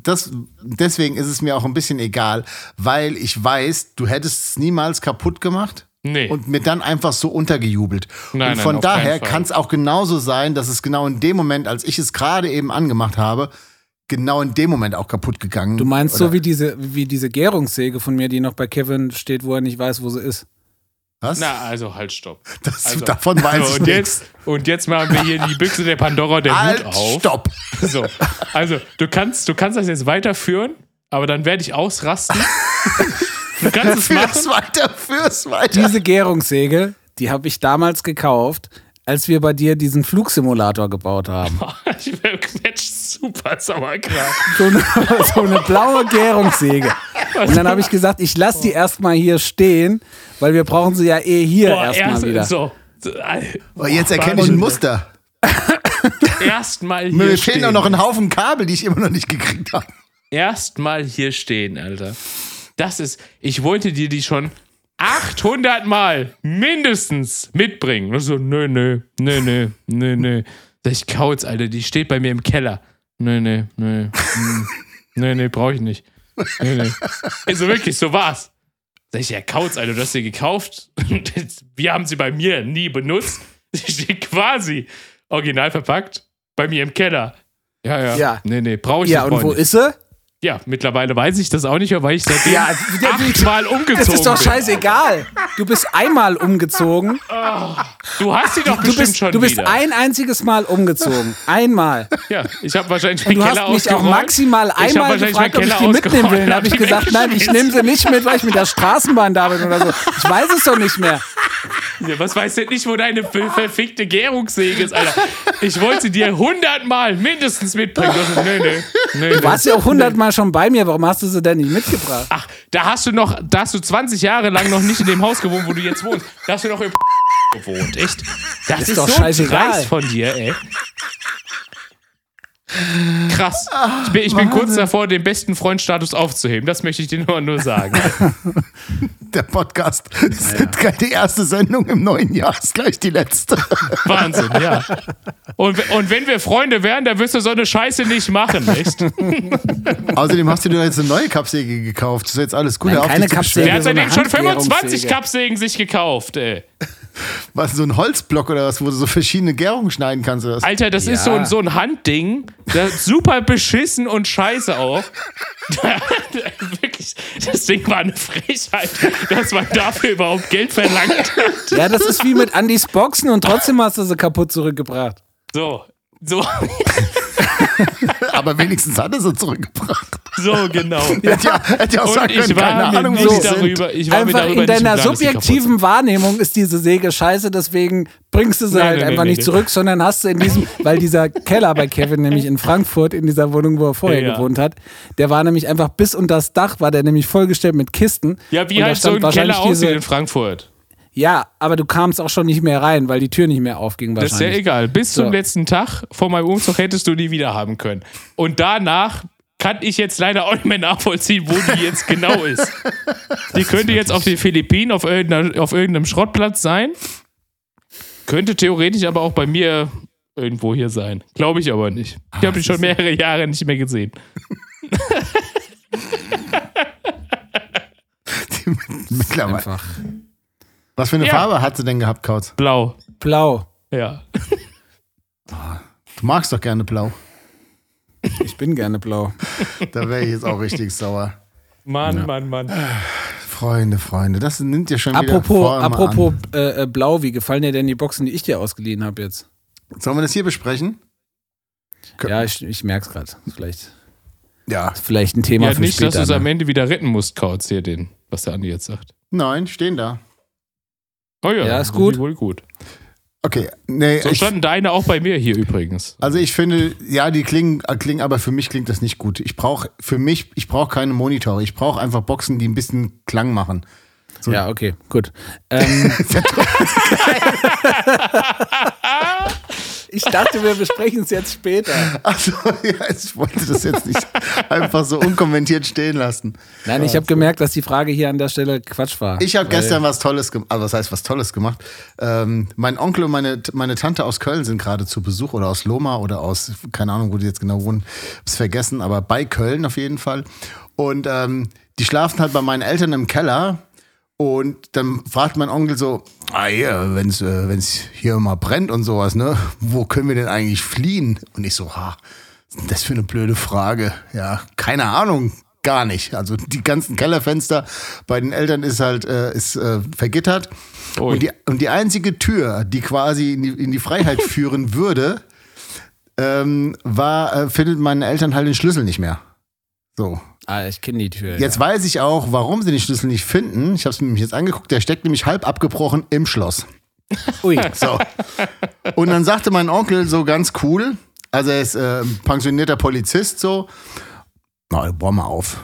das, deswegen ist es mir auch ein bisschen egal, weil ich weiß, du hättest es niemals kaputt gemacht. Nee. Und mir dann einfach so untergejubelt. Nein, und nein, von keinen daher kann es auch genauso sein, dass es genau in dem Moment, als ich es gerade eben angemacht habe, genau in dem Moment auch kaputt gegangen. Du meinst Oder- so wie diese, wie diese Gärungssäge von mir, die noch bei Kevin steht, wo er nicht weiß, wo sie ist. Was? Na, also halt, stopp. [laughs] das, Also, davon weiß so, ich und, nichts. jetzt, und jetzt machen wir hier die Büchse der Pandora der Halt, Wut auf. stopp! So, also du kannst, du kannst das jetzt weiterführen, aber dann werde ich ausrasten. [laughs] Du kannst es machen. weiter, fürs weiter. Diese Gärungssäge, die habe ich damals gekauft, als wir bei dir diesen Flugsimulator gebaut haben. [laughs] Ich werde super sauer gerade. So eine, [laughs] so eine blaue Gärungssäge. Und dann habe ich gesagt, ich lasse die erstmal hier stehen, weil wir brauchen sie ja eh hier Boah, erstmal erst, wieder. so. Oh, jetzt erkenne ich ein Muster. [laughs] Erstmal hier Mir stehen. fehlen auch noch ein Haufen Kabel, die ich immer noch nicht gekriegt habe. Erstmal hier stehen, Alter. Das ist, ich wollte dir die schon 800 Mal mindestens mitbringen. Und so, nö, nö, nö, nö, nö, nö. Sag ich, Kauz, Alter, die steht bei mir im Keller. Nö, nö, nö. hm. Nö, nö, brauch ich nicht. Nö, nö. Also wirklich, so war's. Sag ich, ja, Kauz, Alter, du hast sie gekauft. [laughs] Wir haben sie bei mir nie benutzt. Sie steht quasi original verpackt bei mir im Keller. Ja, ja. Ja. Nee, nee, brauche ich Ja, nicht. und wo ist sie? Ja, mittlerweile weiß ich das auch nicht mehr, weil ich seitdem Ja, der- achtmal umgezogen Das ist doch bin. scheißegal. Du bist einmal umgezogen. Du hast sie doch Du bestimmt bist, schon du bist wieder. ein einziges Mal umgezogen. Einmal. ja, ich habe wahrscheinlich meinen du Keller hast mich auch ausgeräumt. maximal einmal wahrscheinlich gefragt, ob ich die mitnehmen will. ausgeräumt, Dann habe ich gesagt, [laughs] nein, ich nehme sie nicht mit, weil ich mit der Straßenbahn da bin oder so. Ich weiß es doch nicht mehr. Ja, was weiß denn nicht, wo deine ver- verfickte Gärungssäge ist, Alter? Ich wollte sie dir hundertmal mindestens mitbringen. [laughs] Du nö, nö, nö, Du warst ja auch hundertmal schon bei mir. Warum hast du sie denn nicht mitgebracht? Ach, da hast du noch, da hast du 20 Jahre lang noch nicht in dem Haus gewohnt, wo du jetzt wohnst. Da hast du noch im gewohnt, echt? Das ist, Ist doch so scheißegal. dreist von dir, ey. Krass. Ich bin, ich bin kurz davor, den besten Freundstatus aufzuheben. Das möchte ich dir nur, nur sagen. [laughs] Der Podcast ist die erste Sendung im neuen Jahr, ist gleich die letzte. [laughs] Wahnsinn, ja. Und, und wenn wir Freunde wären, dann wirst du so eine Scheiße nicht machen, echt? [laughs] Außerdem hast du dir jetzt eine neue Kappsäge gekauft. Das ist jetzt alles gut. Nein, keine Kappsäge. Der hat seitdem schon 25 Handgärungssäge. Kappsägen sich gekauft, ey. Was, so ein Holzblock oder was, wo du so verschiedene Gärungen schneiden kannst oder was? Alter, das ist so ein, so ein Handding. Das super beschissen und scheiße auch. [laughs] Wirklich, das Ding war eine Frechheit, dass man dafür überhaupt Geld verlangt hat. Ja, das ist wie mit Andys Boxen und trotzdem hast du sie kaputt zurückgebracht. So, so. [laughs] Aber wenigstens hat er sie zurückgebracht. So, genau. [laughs] Ja, hätte ja auch sagen Und ich können, war keine mir Ahnung, wo nicht sind. darüber, ich war mir Einfach darüber in deiner subjektiven Wahrnehmung ist diese Säge scheiße, deswegen bringst du sie Nein, halt nein, einfach nein, nicht nein. zurück, sondern hast du in diesem, [laughs] weil dieser Keller bei Kevin nämlich in Frankfurt, in dieser Wohnung, wo er vorher Ja. gewohnt hat, der war nämlich einfach bis unter das Dach, war der nämlich vollgestellt mit Kisten. Ja, wie halt so ein wahrscheinlich Keller aussieht diese- in Frankfurt. Ja, aber du kamst auch schon nicht mehr rein, weil die Tür nicht mehr aufging Das ist ja wahrscheinlich. egal. Bis So. zum letzten Tag vor meinem Umzug hättest du die wieder haben können. Und danach kann ich jetzt leider auch nicht mehr nachvollziehen, wo die jetzt genau ist. [laughs] Die könnte jetzt auf den Philippinen auf, irgendeiner, auf irgendeinem Schrottplatz sein. Könnte theoretisch aber auch bei mir irgendwo hier sein. Glaube ich aber nicht. Ich habe die schon mehrere Jahre nicht mehr gesehen. [laughs] [laughs] Mittlerweile. Was für eine Ja. Farbe hat sie denn gehabt, Kautz? Blau. Blau. Ja. Du magst doch gerne blau. Ich bin gerne blau. [laughs] Da wäre ich jetzt auch richtig sauer. Mann, Mann, Mann. Freunde, Freunde, das nimmt dir schon wieder Apropos, Form apropos an. äh, äh, blau, wie gefallen dir denn die Boxen, die ich dir ausgeliehen habe jetzt? Sollen wir das hier besprechen? Ja, ich, ich merke es gerade. Vielleicht, Ja. vielleicht ein Thema Ja, für nicht, dass später. du es am ne? Ende wieder retten musst, Kautz, hier den, was der Andi jetzt sagt. Nein, stehen da. Oh ja, Ja, ist gut. Wohl gut. Okay, nee, So ich, standen deine auch bei mir hier übrigens. also ich finde, ja, die klingen, klingen, aber für mich klingt das nicht gut. Ich brauche, für mich, ich brauche keine Monitore. Ich brauche einfach Boxen, die ein bisschen Klang machen. Ja, okay, gut. Ähm, [laughs] [laughs] ich dachte, wir besprechen es jetzt später. Also, ja, ich wollte das jetzt nicht einfach so unkommentiert stehen lassen. Nein, ich habe gemerkt, dass die Frage hier an der Stelle Quatsch war. Ich habe gestern was Tolles gemacht. Also, was heißt was Tolles gemacht? Ähm, mein Onkel und meine, meine Tante aus Köln sind gerade zu Besuch oder aus Loma oder aus, keine Ahnung, wo die jetzt genau wohnen. Hab's vergessen, aber bei Köln auf jeden Fall. Und ähm, die schlafen halt bei meinen Eltern im Keller. Und dann fragt mein Onkel so, ah ja, wenn's, äh, wenn's hier mal brennt und sowas, ne, wo können wir denn eigentlich fliehen? Und ich so, ha, das für eine blöde Frage? Ja, keine Ahnung, gar nicht. Also die ganzen Kellerfenster bei den Eltern ist halt, äh, ist äh, vergittert. Ui. Und die, und die einzige Tür, die quasi in die, in die Freiheit [laughs] führen würde, ähm, war, äh, findet meinen Eltern halt den Schlüssel nicht mehr. So, Ah, ich kenne die Tür. Jetzt weiß ich auch, warum sie den Schlüssel nicht finden. Ich habe es mir nämlich jetzt angeguckt. Der steckt nämlich halb abgebrochen im Schloss. ja. Ui, [laughs] So. Und dann sagte mein Onkel so ganz cool, also er ist äh, pensionierter Polizist so, na, bohr mal auf.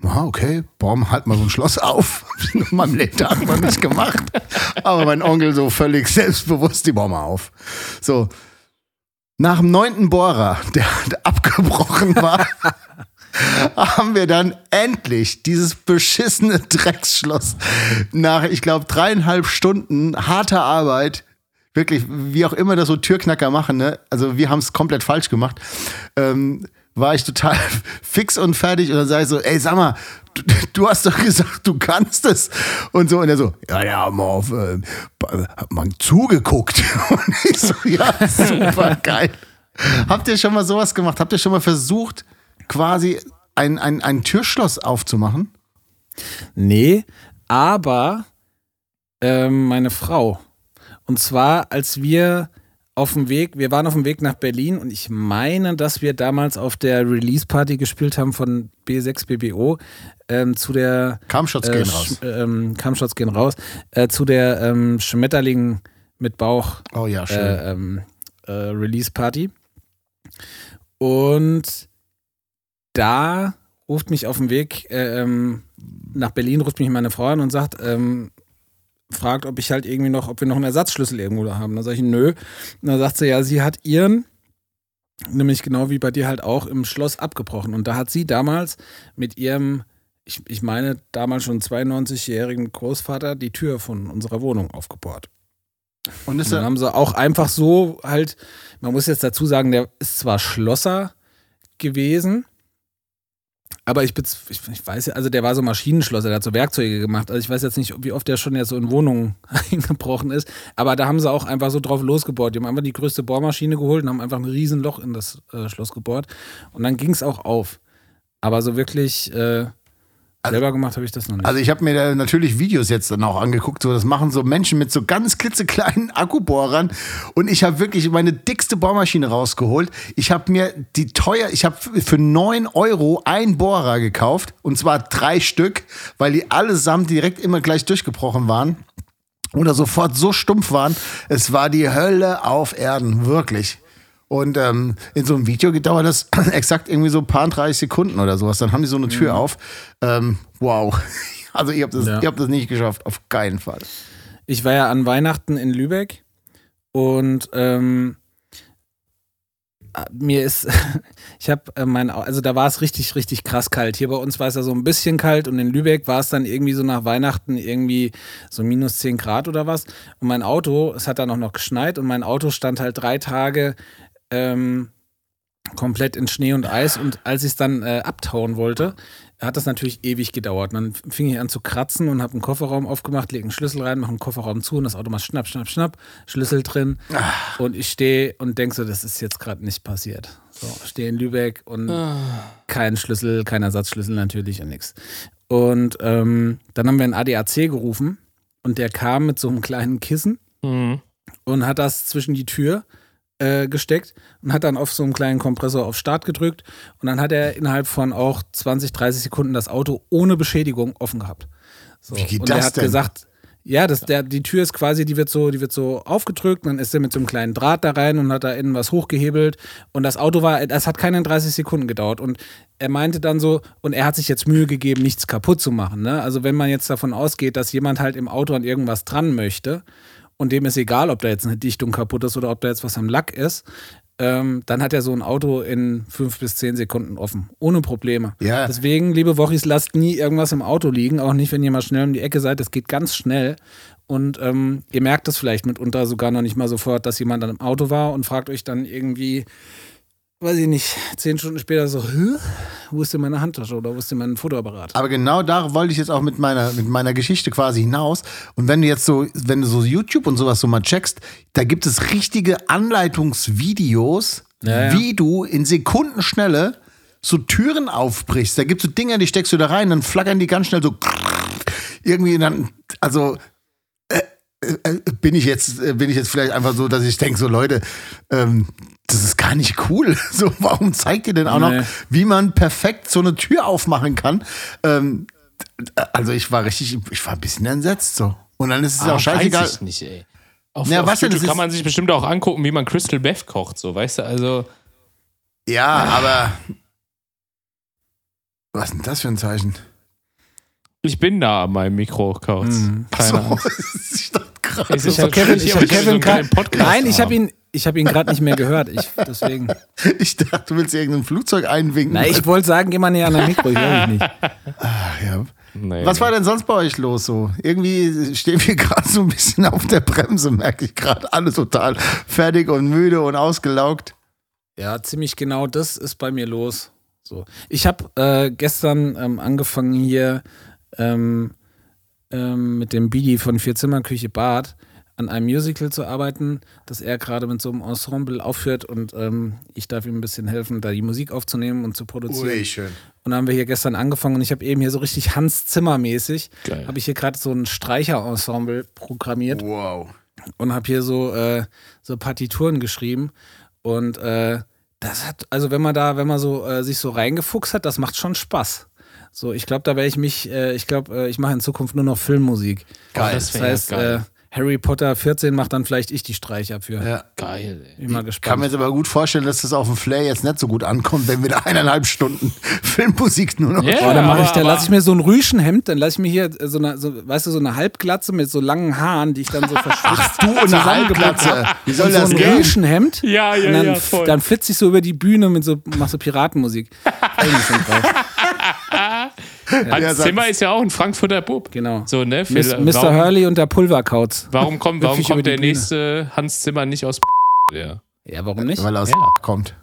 Na, okay, mal halt mal so ein Schloss auf. [laughs] Ich in meinem Lebtag mal nicht gemacht. Aber mein Onkel so völlig selbstbewusst, die bohr mal auf. So. Nach dem neunten Bohrer, der, der abgebrochen war, [laughs] haben wir dann endlich dieses beschissene [laughs] Drecksschloss nach, ich glaube, dreieinhalb Stunden harter Arbeit, wirklich, wie auch immer das so Türknacker machen, ne? also wir haben es komplett falsch gemacht, ähm, war ich total [laughs] fix und fertig und dann sage ich so, ey, sag mal, du, du hast doch gesagt, du kannst es und so und er so, ja, ja, mal auf, äh, mal zugeguckt [laughs] und ich so, ja, super geil. Habt ihr schon mal sowas gemacht? Habt ihr schon mal versucht, quasi ein, ein, ein Türschloss aufzumachen? nee, aber ähm, meine Frau. Und zwar, als wir auf dem Weg, wir waren auf dem Weg nach Berlin und ich meine, dass wir damals auf der Release-Party gespielt haben von B6BBO ähm, zu der Kampfshots äh, gehen raus. Ähm, gehen raus. Äh, zu der ähm, Schmetterling mit Bauch Oh ja, schön. äh, ähm, äh, Release-Party. Und da ruft mich auf dem Weg äh, ähm, nach Berlin, ruft mich meine Frau an und sagt, ähm, fragt, ob ich halt irgendwie noch, ob wir noch einen Ersatzschlüssel irgendwo da haben. Da sage ich, nö. Und dann sagt sie, ja, sie hat ihren, nämlich genau wie bei dir halt auch, im Schloss abgebrochen. Und da hat sie damals mit ihrem, ich, ich meine, damals schon 92-jährigen Großvater die Tür von unserer Wohnung aufgebohrt. Und Und dann haben sie auch einfach so halt, man muss jetzt dazu sagen, der ist zwar Schlosser gewesen, aber ich, ich, ich weiß ja, also der war so Maschinenschlosser, der hat so Werkzeuge gemacht. Also ich weiß jetzt nicht, wie oft der schon jetzt so in Wohnungen [laughs] eingebrochen ist, aber da haben sie auch einfach so drauf losgebohrt. Die haben einfach die größte Bohrmaschine geholt und haben einfach ein riesen Loch in das äh, Schloss gebohrt und dann ging es auch auf. Aber so wirklich, äh, Selber gemacht habe ich das noch nicht. Also ich habe mir da natürlich Videos jetzt dann auch angeguckt, so das machen so Menschen mit so ganz klitzekleinen [laughs] Akkubohrern und ich habe wirklich meine dickste Bohrmaschine rausgeholt. Ich habe mir die teuer, ich habe für 9 Euro einen Bohrer gekauft und zwar drei Stück, weil die allesamt direkt immer gleich durchgebrochen waren oder sofort so stumpf waren. Es war die Hölle auf Erden, wirklich. Und ähm, in so einem Video gedauert das [clears throat] exakt irgendwie so ein paar 30 Sekunden oder sowas. Dann haben die so eine Tür auf. Ähm, wow. [laughs] Also ich habe das, Ja. ich hab das nicht geschafft, auf keinen Fall. Ich war ja an Weihnachten in Lübeck und ähm, mir ist, [laughs] ich habe äh, mein, also da war es richtig, richtig krass kalt. Hier bei uns war es ja so ein bisschen kalt und in Lübeck war es dann irgendwie so nach Weihnachten irgendwie so minus 10 Grad oder was. Und mein Auto, es hat dann auch noch geschneit und mein Auto stand halt drei Tage ähm, komplett in Schnee und Eis und als ich es dann äh, abtauen wollte, hat das natürlich ewig gedauert. Und dann fing ich an zu kratzen und habe einen Kofferraum aufgemacht, lege einen Schlüssel rein, mache einen Kofferraum zu und das Auto macht schnapp, schnapp, schnapp, Schlüssel drin. Und ich stehe und denke so, das ist jetzt gerade nicht passiert. So, stehe in Lübeck und kein Schlüssel, kein Ersatzschlüssel natürlich und nichts. Und ähm, dann haben wir einen ADAC gerufen und der kam mit so einem kleinen Kissen Mhm. und hat das zwischen die Tür äh, gesteckt und hat dann auf so einen kleinen Kompressor auf Start gedrückt und dann hat er innerhalb von auch 20, 30 Sekunden das Auto ohne Beschädigung offen gehabt. So. Wie geht und das er hat denn? gesagt, ja, das, der, die Tür ist quasi, die wird so, die wird so aufgedrückt, dann ist er mit so einem kleinen Draht da rein und hat da innen was hochgehebelt und das Auto war, das hat keine 30 Sekunden gedauert und er meinte dann so, und er hat sich jetzt Mühe gegeben, nichts kaputt zu machen. Ne? Also wenn man jetzt davon ausgeht, dass jemand halt im Auto an irgendwas dran möchte und dem ist egal, ob da jetzt eine Dichtung kaputt ist oder ob da jetzt was am Lack ist, ähm, dann hat er so ein Auto in fünf bis zehn Sekunden offen. Ohne Probleme. Ja. Deswegen, liebe Wochis, lasst nie irgendwas im Auto liegen, auch nicht, wenn ihr mal schnell um die Ecke seid. Das geht ganz schnell. Und ähm, ihr merkt es vielleicht mitunter sogar noch nicht mal sofort, dass jemand dann im Auto war und fragt euch dann irgendwie, weiß ich nicht, zehn Stunden später so, Hä? wo ist denn meine Handtasche oder wo ist denn mein Fotoapparat? Aber genau da wollte ich jetzt auch mit meiner, mit meiner Geschichte quasi hinaus. Und wenn du jetzt so, wenn du so YouTube und sowas so mal checkst, da gibt es richtige Anleitungsvideos, Ja, ja. wie du in Sekundenschnelle so Türen aufbrichst. Da gibt es so Dinger, die steckst du da rein, dann flackern die ganz schnell so irgendwie dann, also bin ich jetzt, äh, bin ich jetzt vielleicht einfach so, dass ich denke, so Leute, ähm, das ist gar nicht cool. [laughs] So, warum zeigt ihr denn auch Nee. noch, wie man perfekt so eine Tür aufmachen kann? Ähm, also ich war richtig, ich war ein bisschen entsetzt so. Und dann ist es ja auch scheißegal. Ah, Weiß ich nicht, ey. Auf, Ja, auf was denn? YouTube Das kann man sich bestimmt auch angucken, wie man Crystal Meth kocht, so, weißt du, also. Ja, aber was ist denn das für ein Zeichen? Ich bin da an meinem Mikro, Kautz. Mhm. Keine Angst. [laughs] ich dachte gerade, Ich ist habe Kevin, ich aber hab ich will so Kevin einen grad, kleinen Podcast Nein, ich habe ihn, ich habe ihn gerade nicht mehr gehört. Ich, deswegen. [laughs] ich dachte, du willst irgendein Flugzeug einwinken. Nein, ich wollte sagen, geh mal näher an dein Mikro, ich höre dich nicht. Ach, ja. Nee, Was war denn sonst bei euch los so? Irgendwie stehen wir [laughs] gerade so ein bisschen auf der Bremse, merke ich gerade. Alle total fertig und müde und ausgelaugt. Ja, ziemlich genau das ist bei mir los. So. Ich habe äh, gestern ähm, angefangen hier ähm, ähm, mit dem Bidi von Vierzimmerküche Bad an einem Musical zu arbeiten, das er gerade mit so einem Ensemble aufführt und ähm, ich darf ihm ein bisschen helfen, da die Musik aufzunehmen und zu produzieren. schön. Und dann haben wir hier gestern angefangen und ich habe eben hier so richtig Hans Zimmer mäßig, habe ich hier gerade so ein Streicherensemble programmiert Wow. und habe hier so, äh, so Partituren geschrieben. Und äh, das hat, also wenn man da, wenn man so äh, sich so reingefuchst hat, das macht schon Spaß. So, ich glaube, da werde ich mich, äh, ich glaube, äh, ich mache in Zukunft nur noch Filmmusik. Geil, Das, das heißt, geil. äh, Harry Potter 14 macht dann vielleicht ich die Streicher für. Ja. Geil, ey. Bin mal Ich kann gespannt. mir jetzt aber gut vorstellen, dass das auf dem Flair jetzt nicht so gut ankommt, wenn wir da eineinhalb Stunden [laughs] Filmmusik nur noch Ja. Oh, dann mache ich, aber- dann lasse ich mir so ein Rüschenhemd, dann lasse ich mir hier äh, so eine, so, weißt du, so eine Halbglatze mit so langen Haaren, die ich dann so [laughs] verschwitzt Du und eine Halbglatze. Wie soll und so das ein gehen? Rüschenhemd. Ja, ja, und dann, ja, voll. dann flitze ich so über die Bühne mit so, mach so Piratenmusik. [laughs] Hans Ja, Zimmer ist ja auch ein Frankfurter Bub. Genau. So, ne? Für- Mis- Mr. Warum, Hurley und der Pulverkauz. warum kommt, Hüpf warum kommt der Bühne. nächste Hans Zimmer nicht aus ja. Ja, warum nicht? Weil er aus Ja. kommt.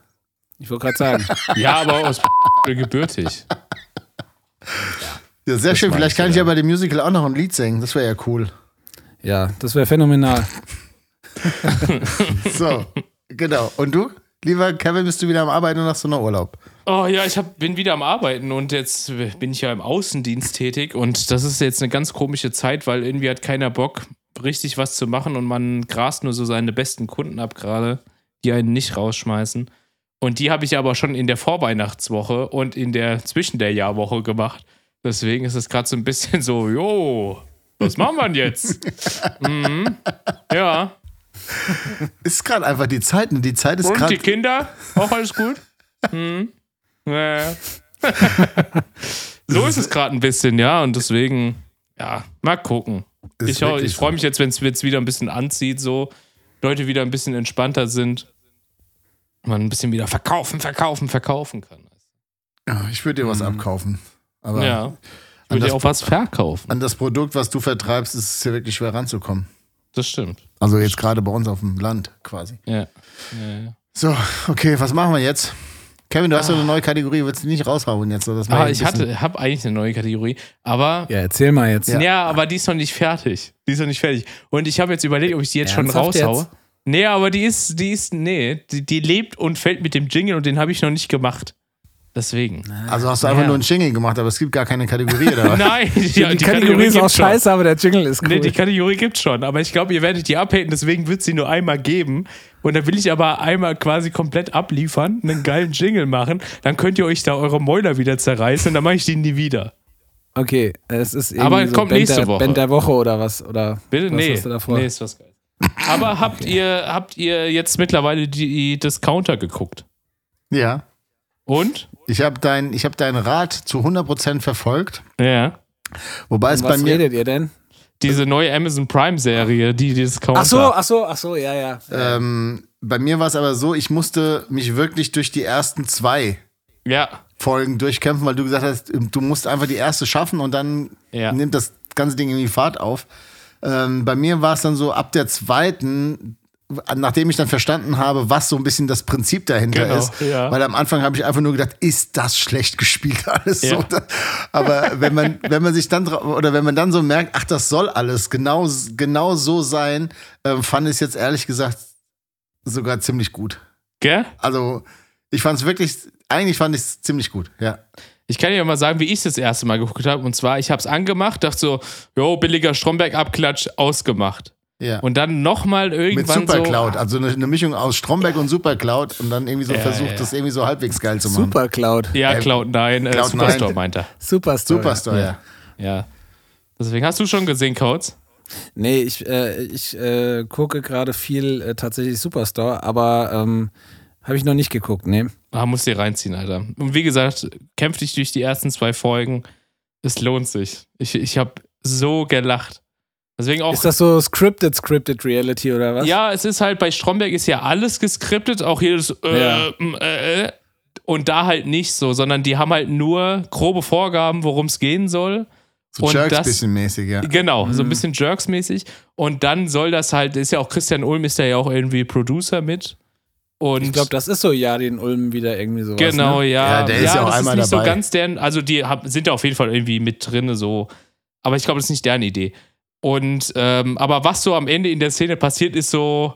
Ich wollte gerade sagen. [laughs] ja, aber aus gebürtig. Ja, sehr schön. meine Vielleicht ich, kann ich ja. ja bei dem Musical auch noch ein Lied singen. Das wäre ja cool. Ja, das wäre phänomenal. [laughs] So, genau. Und du? Lieber Kevin, bist du wieder am Arbeiten und hast du noch Urlaub? Oh ja, ich hab, bin wieder am Arbeiten und jetzt bin ich ja im Außendienst tätig und das ist jetzt eine ganz komische Zeit, weil irgendwie hat keiner Bock, richtig was zu machen und man grast nur so seine besten Kunden ab gerade, die einen nicht rausschmeißen. Und die habe ich aber schon in der Vorweihnachtswoche und in der Zwischen der Jahrwoche gemacht. Deswegen ist es gerade so ein bisschen so, jo, was machen wir denn jetzt? [laughs] mhm. Ja. Ist gerade einfach die Zeit. Ne? Die Zeit ist Und gerade. die Kinder? Auch alles gut? [laughs] Hm. [laughs] So ist es gerade ein bisschen, ja. Und deswegen, ja, mal gucken. Ist Ich, ich freue mich jetzt, wenn es jetzt wieder ein bisschen anzieht, so Leute wieder ein bisschen entspannter sind. Man ein bisschen wieder verkaufen, verkaufen, verkaufen kann. Ja, ich würde dir was abkaufen. Aber Mhm. Ja. Ich würde ja auch was verkaufen. an das Produkt, was du vertreibst, ist es ja wirklich schwer ranzukommen. Das stimmt. Also jetzt gerade bei uns auf dem Land quasi. Ja. ja, ja. So, okay, was machen wir jetzt? Kevin, du hast doch eine neue Kategorie, willst du nicht raushauen jetzt? So, Ah, ich hatte, habe eigentlich eine neue Kategorie, aber Ja, erzähl mal jetzt. Ja. aber die ist noch nicht fertig. Die ist noch nicht fertig. Und ich habe jetzt überlegt, ob ich die jetzt schon Ernsthaft raushaue. jetzt? Nee, aber die ist, die ist, nee, die, die lebt und fällt mit dem Jingle und den habe ich noch nicht gemacht. Deswegen. Also hast du einfach Ja. nur einen Jingle gemacht, aber es gibt gar keine Kategorie oder? [laughs] Nein, die, Die, Kategorie ist auch schon. scheiße, aber der Jingle ist cool. Nee, die Kategorie gibt's schon, aber ich glaube, ihr werdet die abhaten, deswegen wird sie nur einmal geben. Und dann will ich aber einmal quasi komplett abliefern, einen geilen Jingle machen, dann könnt ihr euch da eure Mäuler wieder zerreißen und dann mache ich die nie wieder. okay, es ist irgendwie Aber so kommt Band nächste der, Woche. Band der Woche oder was? Oder Bitte? was nee. hast du da vor? Nee, ist was geil. Aber habt ihr habt ihr jetzt mittlerweile die Discounter geguckt? Ja. Und? Ich habe dein, ich hab deinen Rat zu 100% verfolgt. Ja. Wobei es bei was mir. redet ihr denn? Diese neue Amazon Prime Serie, die Discounter. Ach so, ach so, ach so, ja, ja. Ähm, bei mir war es aber so, ich musste mich wirklich durch die ersten zwei Ja. Folgen durchkämpfen, weil du gesagt hast, du musst einfach die erste schaffen und dann Ja. nimmt das ganze Ding irgendwie Fahrt auf. Ähm, bei mir war es dann so ab der zweiten, nachdem ich dann verstanden habe, was so ein bisschen das Prinzip dahinter Genau, ist. ja. Weil am Anfang habe ich einfach nur gedacht, ist das schlecht gespielt alles Ja. so. Aber wenn man, wenn man sich dann oder wenn man dann so merkt, ach, das soll alles genau, genau so sein, ähm, fand ich es jetzt ehrlich gesagt sogar ziemlich gut. Gell? Also ich fand es wirklich, eigentlich fand ich es ziemlich gut, ja. Ich kann dir mal sagen, wie ich es das erste Mal geguckt habe. Und zwar, ich habe es angemacht, dachte so, jo, billiger Stromberg-Abklatsch, ausgemacht. Ja. Und dann nochmal Mit irgendwann Supercloud, so. also eine, eine Mischung aus Stromberg und Supercloud und dann irgendwie so Ja, versucht, ja. das irgendwie so halbwegs geil zu machen. Super Cloud. Ja, Äh, Cloud9, äh, Cloud9. Superstore meint er. Superstore. Superstore, ja. Ja. Deswegen hast du schon gesehen, Codes? Nee, ich, äh, ich äh, gucke gerade viel äh, tatsächlich Superstore, aber ähm, habe ich noch nicht geguckt, nee. Ah, musst dir reinziehen, Alter. Und wie gesagt, kämpf dich durch die ersten zwei Folgen. Es lohnt sich. Ich, ich habe so gelacht. Deswegen auch. Ist das so scripted, scripted Reality oder was? Ja, es ist halt bei Stromberg ist ja alles geskriptet, auch jedes äh, Ja. äh, äh. und da halt nicht so, sondern die haben halt nur grobe Vorgaben, worum es gehen soll. So Und Jerks das- bisschen mäßig, ja. Genau, Mhm. so ein bisschen Jerks-mäßig. Und dann soll das halt, ist ja auch Christian Ulm, ist da ja auch irgendwie Producer mit. Und Ich glaube, das ist so ja den Ulm wieder irgendwie sowas. Genau, Ne? ja. Ja, der ist ja auch das einmal ist nicht dabei. so ganz deren, also die hab, sind ja auf jeden Fall irgendwie mit drin, so. Aber ich glaube, das ist nicht deren Idee. Und, ähm, aber was so am Ende in der Szene passiert, ist so,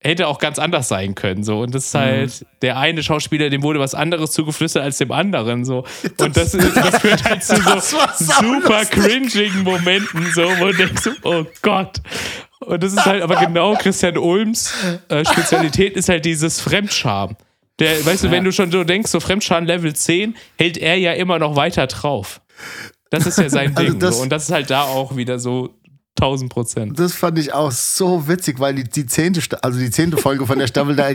hätte auch ganz anders sein können, so. Und das ist halt, der eine Schauspieler, dem wurde was anderes zugeflüstert als dem anderen, so. Und das, das führt halt zu so [laughs] super cringigen Momenten, so, wo du denkst, oh Gott. Und das ist halt aber genau Christian Ulms äh, Spezialität ist halt dieses Fremdscham. Der, weißt du, wenn du schon so denkst, so Fremdscham Level 10, hält er ja immer noch weiter drauf. Das ist ja sein Also Ding. das- so. Und das ist halt da auch wieder so 1000 Prozent. Das fand ich auch so witzig, weil die, die zehnte, also die zehnte Folge von der Staffel, da,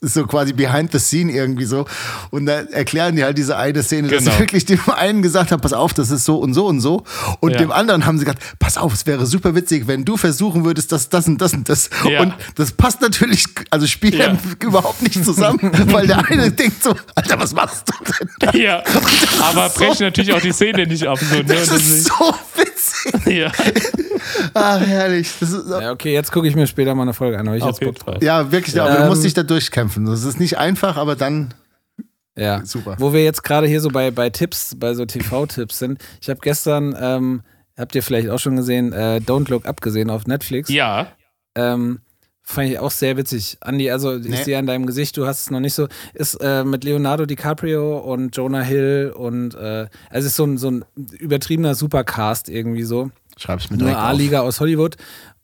ist so quasi behind the scene irgendwie so. Und da erklären die halt diese eine Szene, dass Genau. sie wirklich dem einen gesagt haben, pass auf, das ist so und so und so. Und Ja. dem anderen haben sie gesagt, pass auf, es wäre super witzig, wenn du versuchen würdest, das, das und das und das. Ja. Und das passt natürlich, also spielt Ja. [laughs] überhaupt nicht zusammen, weil der eine denkt so, Alter, was machst du denn? Ja, aber brechen natürlich auch die Szene nicht ab. So, ne? Das ist so witzig. [laughs] ja, Ah, herrlich. Das ist, Ja, okay, jetzt gucke ich mir später mal eine Folge an. Hab ich auf jetzt Bock ja, wirklich, aber du Ähm, musst dich da durchkämpfen. Das ist nicht einfach, aber dann Ja, Super. Wo wir jetzt gerade hier so bei, bei Tipps, bei so TV-Tipps sind. Ich habe gestern, ähm, habt ihr vielleicht auch schon gesehen, äh, Don't Look Up gesehen auf Netflix. Ja, Ähm, Fand ich auch sehr witzig. Andi, also ich Nee. sehe an deinem Gesicht, du hast es noch nicht so. Ist äh, mit Leonardo DiCaprio und Jonah Hill und äh, also es ist so ein, so ein übertriebener Supercast irgendwie so. Schreib's mir Nur direkt auf. A-Liga aus Hollywood.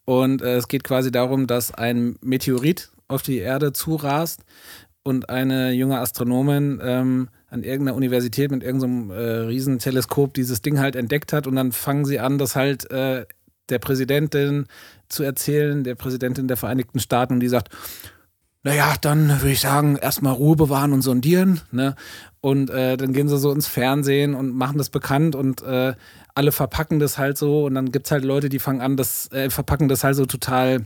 Und äh, es geht quasi darum, dass ein Meteorit auf die Erde zurast und eine junge Astronomin ähm, an irgendeiner Universität mit irgendeinem äh, riesen Teleskop dieses Ding halt entdeckt hat und dann fangen sie an, das halt äh, der Präsidentin zu erzählen, der Präsidentin der Vereinigten Staaten und die sagt, naja, dann würde ich sagen, erstmal Ruhe bewahren und sondieren. Ne? Und äh, dann gehen sie so ins Fernsehen und machen das bekannt und äh, alle verpacken das halt so. Und dann gibt es halt Leute, die fangen an, das äh, verpacken das halt so total,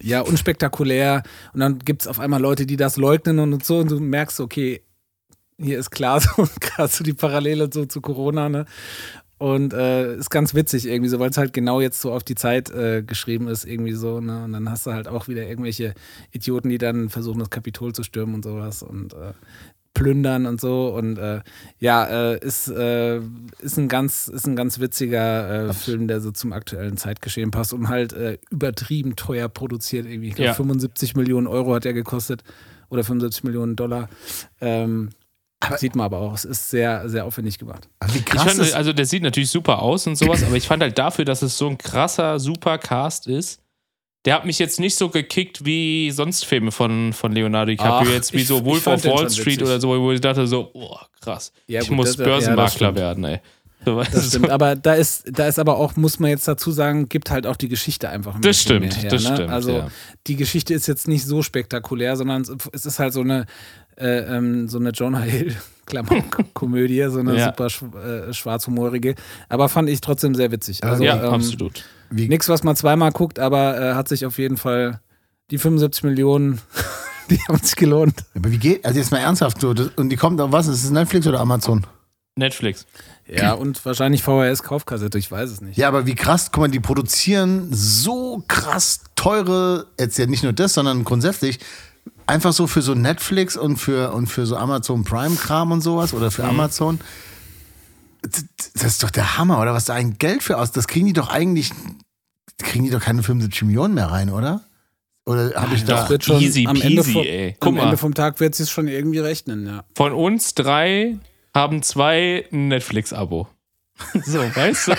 ja, unspektakulär. Und dann gibt es auf einmal Leute, die das leugnen und so. Und du merkst, okay, hier ist klar [laughs] so krass so die Parallele so zu Corona, ne? Und äh, ist ganz witzig irgendwie so, weil es halt genau jetzt so auf die Zeit äh, geschrieben ist, irgendwie so, ne? Und dann hast du halt auch wieder irgendwelche Idioten, die dann versuchen, das Kapitol zu stürmen und sowas und äh, plündern und so. Und äh, ja, äh, ist, äh, ist ein ganz, ist ein ganz witziger Film, der so zum aktuellen Zeitgeschehen passt und halt übertrieben teuer produziert. Irgendwie. Ich glaube, Ja. 75 Millionen Euro hat er gekostet oder 75 Millionen Dollar. Ähm, sieht man aber auch. Es ist sehr, sehr aufwendig gemacht. Aber Wie Ich krass fand, ist, also der sieht natürlich super aus und sowas, aber ich fand halt dafür, dass es so ein krasser, super Cast ist, der hat mich jetzt nicht so gekickt wie sonst Filme von, von Leonardo DiCaprio, Ach, jetzt wie ich- so ich Wolf fand of Wall Street oder so, wo ich dachte so, oh, krass, Ja, ich gut, muss das- ja, Börsenmakler stimmt. werden, ey. So, Das stimmt, so. aber da ist, da ist aber auch, muss man jetzt dazu sagen, gibt halt auch die Geschichte einfach ein Das bisschen stimmt, mehr her, das ne? stimmt, Also ja. die Geschichte ist jetzt nicht so spektakulär, sondern es ist halt so eine, äh, ähm, so eine Jonah Hill [laughs] Klammer-Komödie, so eine Ja. super schw äh, schwarzhumorige. Aber fand ich trotzdem sehr witzig. Also, ja, ähm, absolut. wie, Nix, was man zweimal guckt, aber äh, hat sich auf jeden Fall die 75 Millionen, [laughs] die haben sich gelohnt. aber wie geht, also jetzt mal ernsthaft, so, das, und die kommt auf was? Ist es Netflix oder Amazon? Netflix. Ja, und wahrscheinlich VHS-Kaufkassette, ich weiß es nicht. Ja, aber wie krass, guck mal, die produzieren so krass teure, jetzt ja nicht nur das, sondern grundsätzlich einfach so für so Netflix und für, und für so Amazon Prime-Kram und sowas oder für Amazon. Das, ist doch der Hammer, oder? Was da ein Geld für aus, das kriegen die doch eigentlich, kriegen die doch keine 75 Millionen mehr rein, oder? Oder habe ich da. Das wird schon Easy am Ende, peasy, vom, ey. Guck am Ende vom Tag wird es schon irgendwie rechnen, ja. Von uns drei haben zwei ein Netflix-Abo. [laughs] So, weißt du?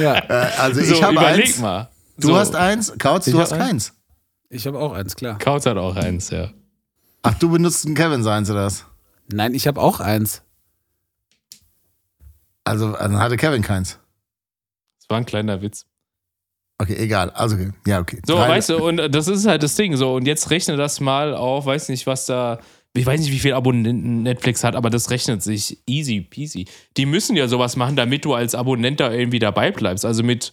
ja. Äh, also So, ich habe eins. mal. Du so, hast eins, Kautz, du hast eins. keins. Ich habe auch eins, klar. Kautz hat auch eins, ja. Ach, du benutzt ein Kevin seins oder was? Nein, ich habe auch eins. Also, dann hatte Kevin keins. Das war ein kleiner Witz. Okay, egal. Also, okay. ja, okay. So, Drei- weißt du, und das ist halt das Ding. So, und jetzt rechne das mal auf, weiß nicht, was da. Ich weiß nicht, wie viel Abonnenten Netflix hat, aber das rechnet sich easy peasy. Die müssen ja sowas machen, damit du als Abonnent da irgendwie dabei bleibst. Also mit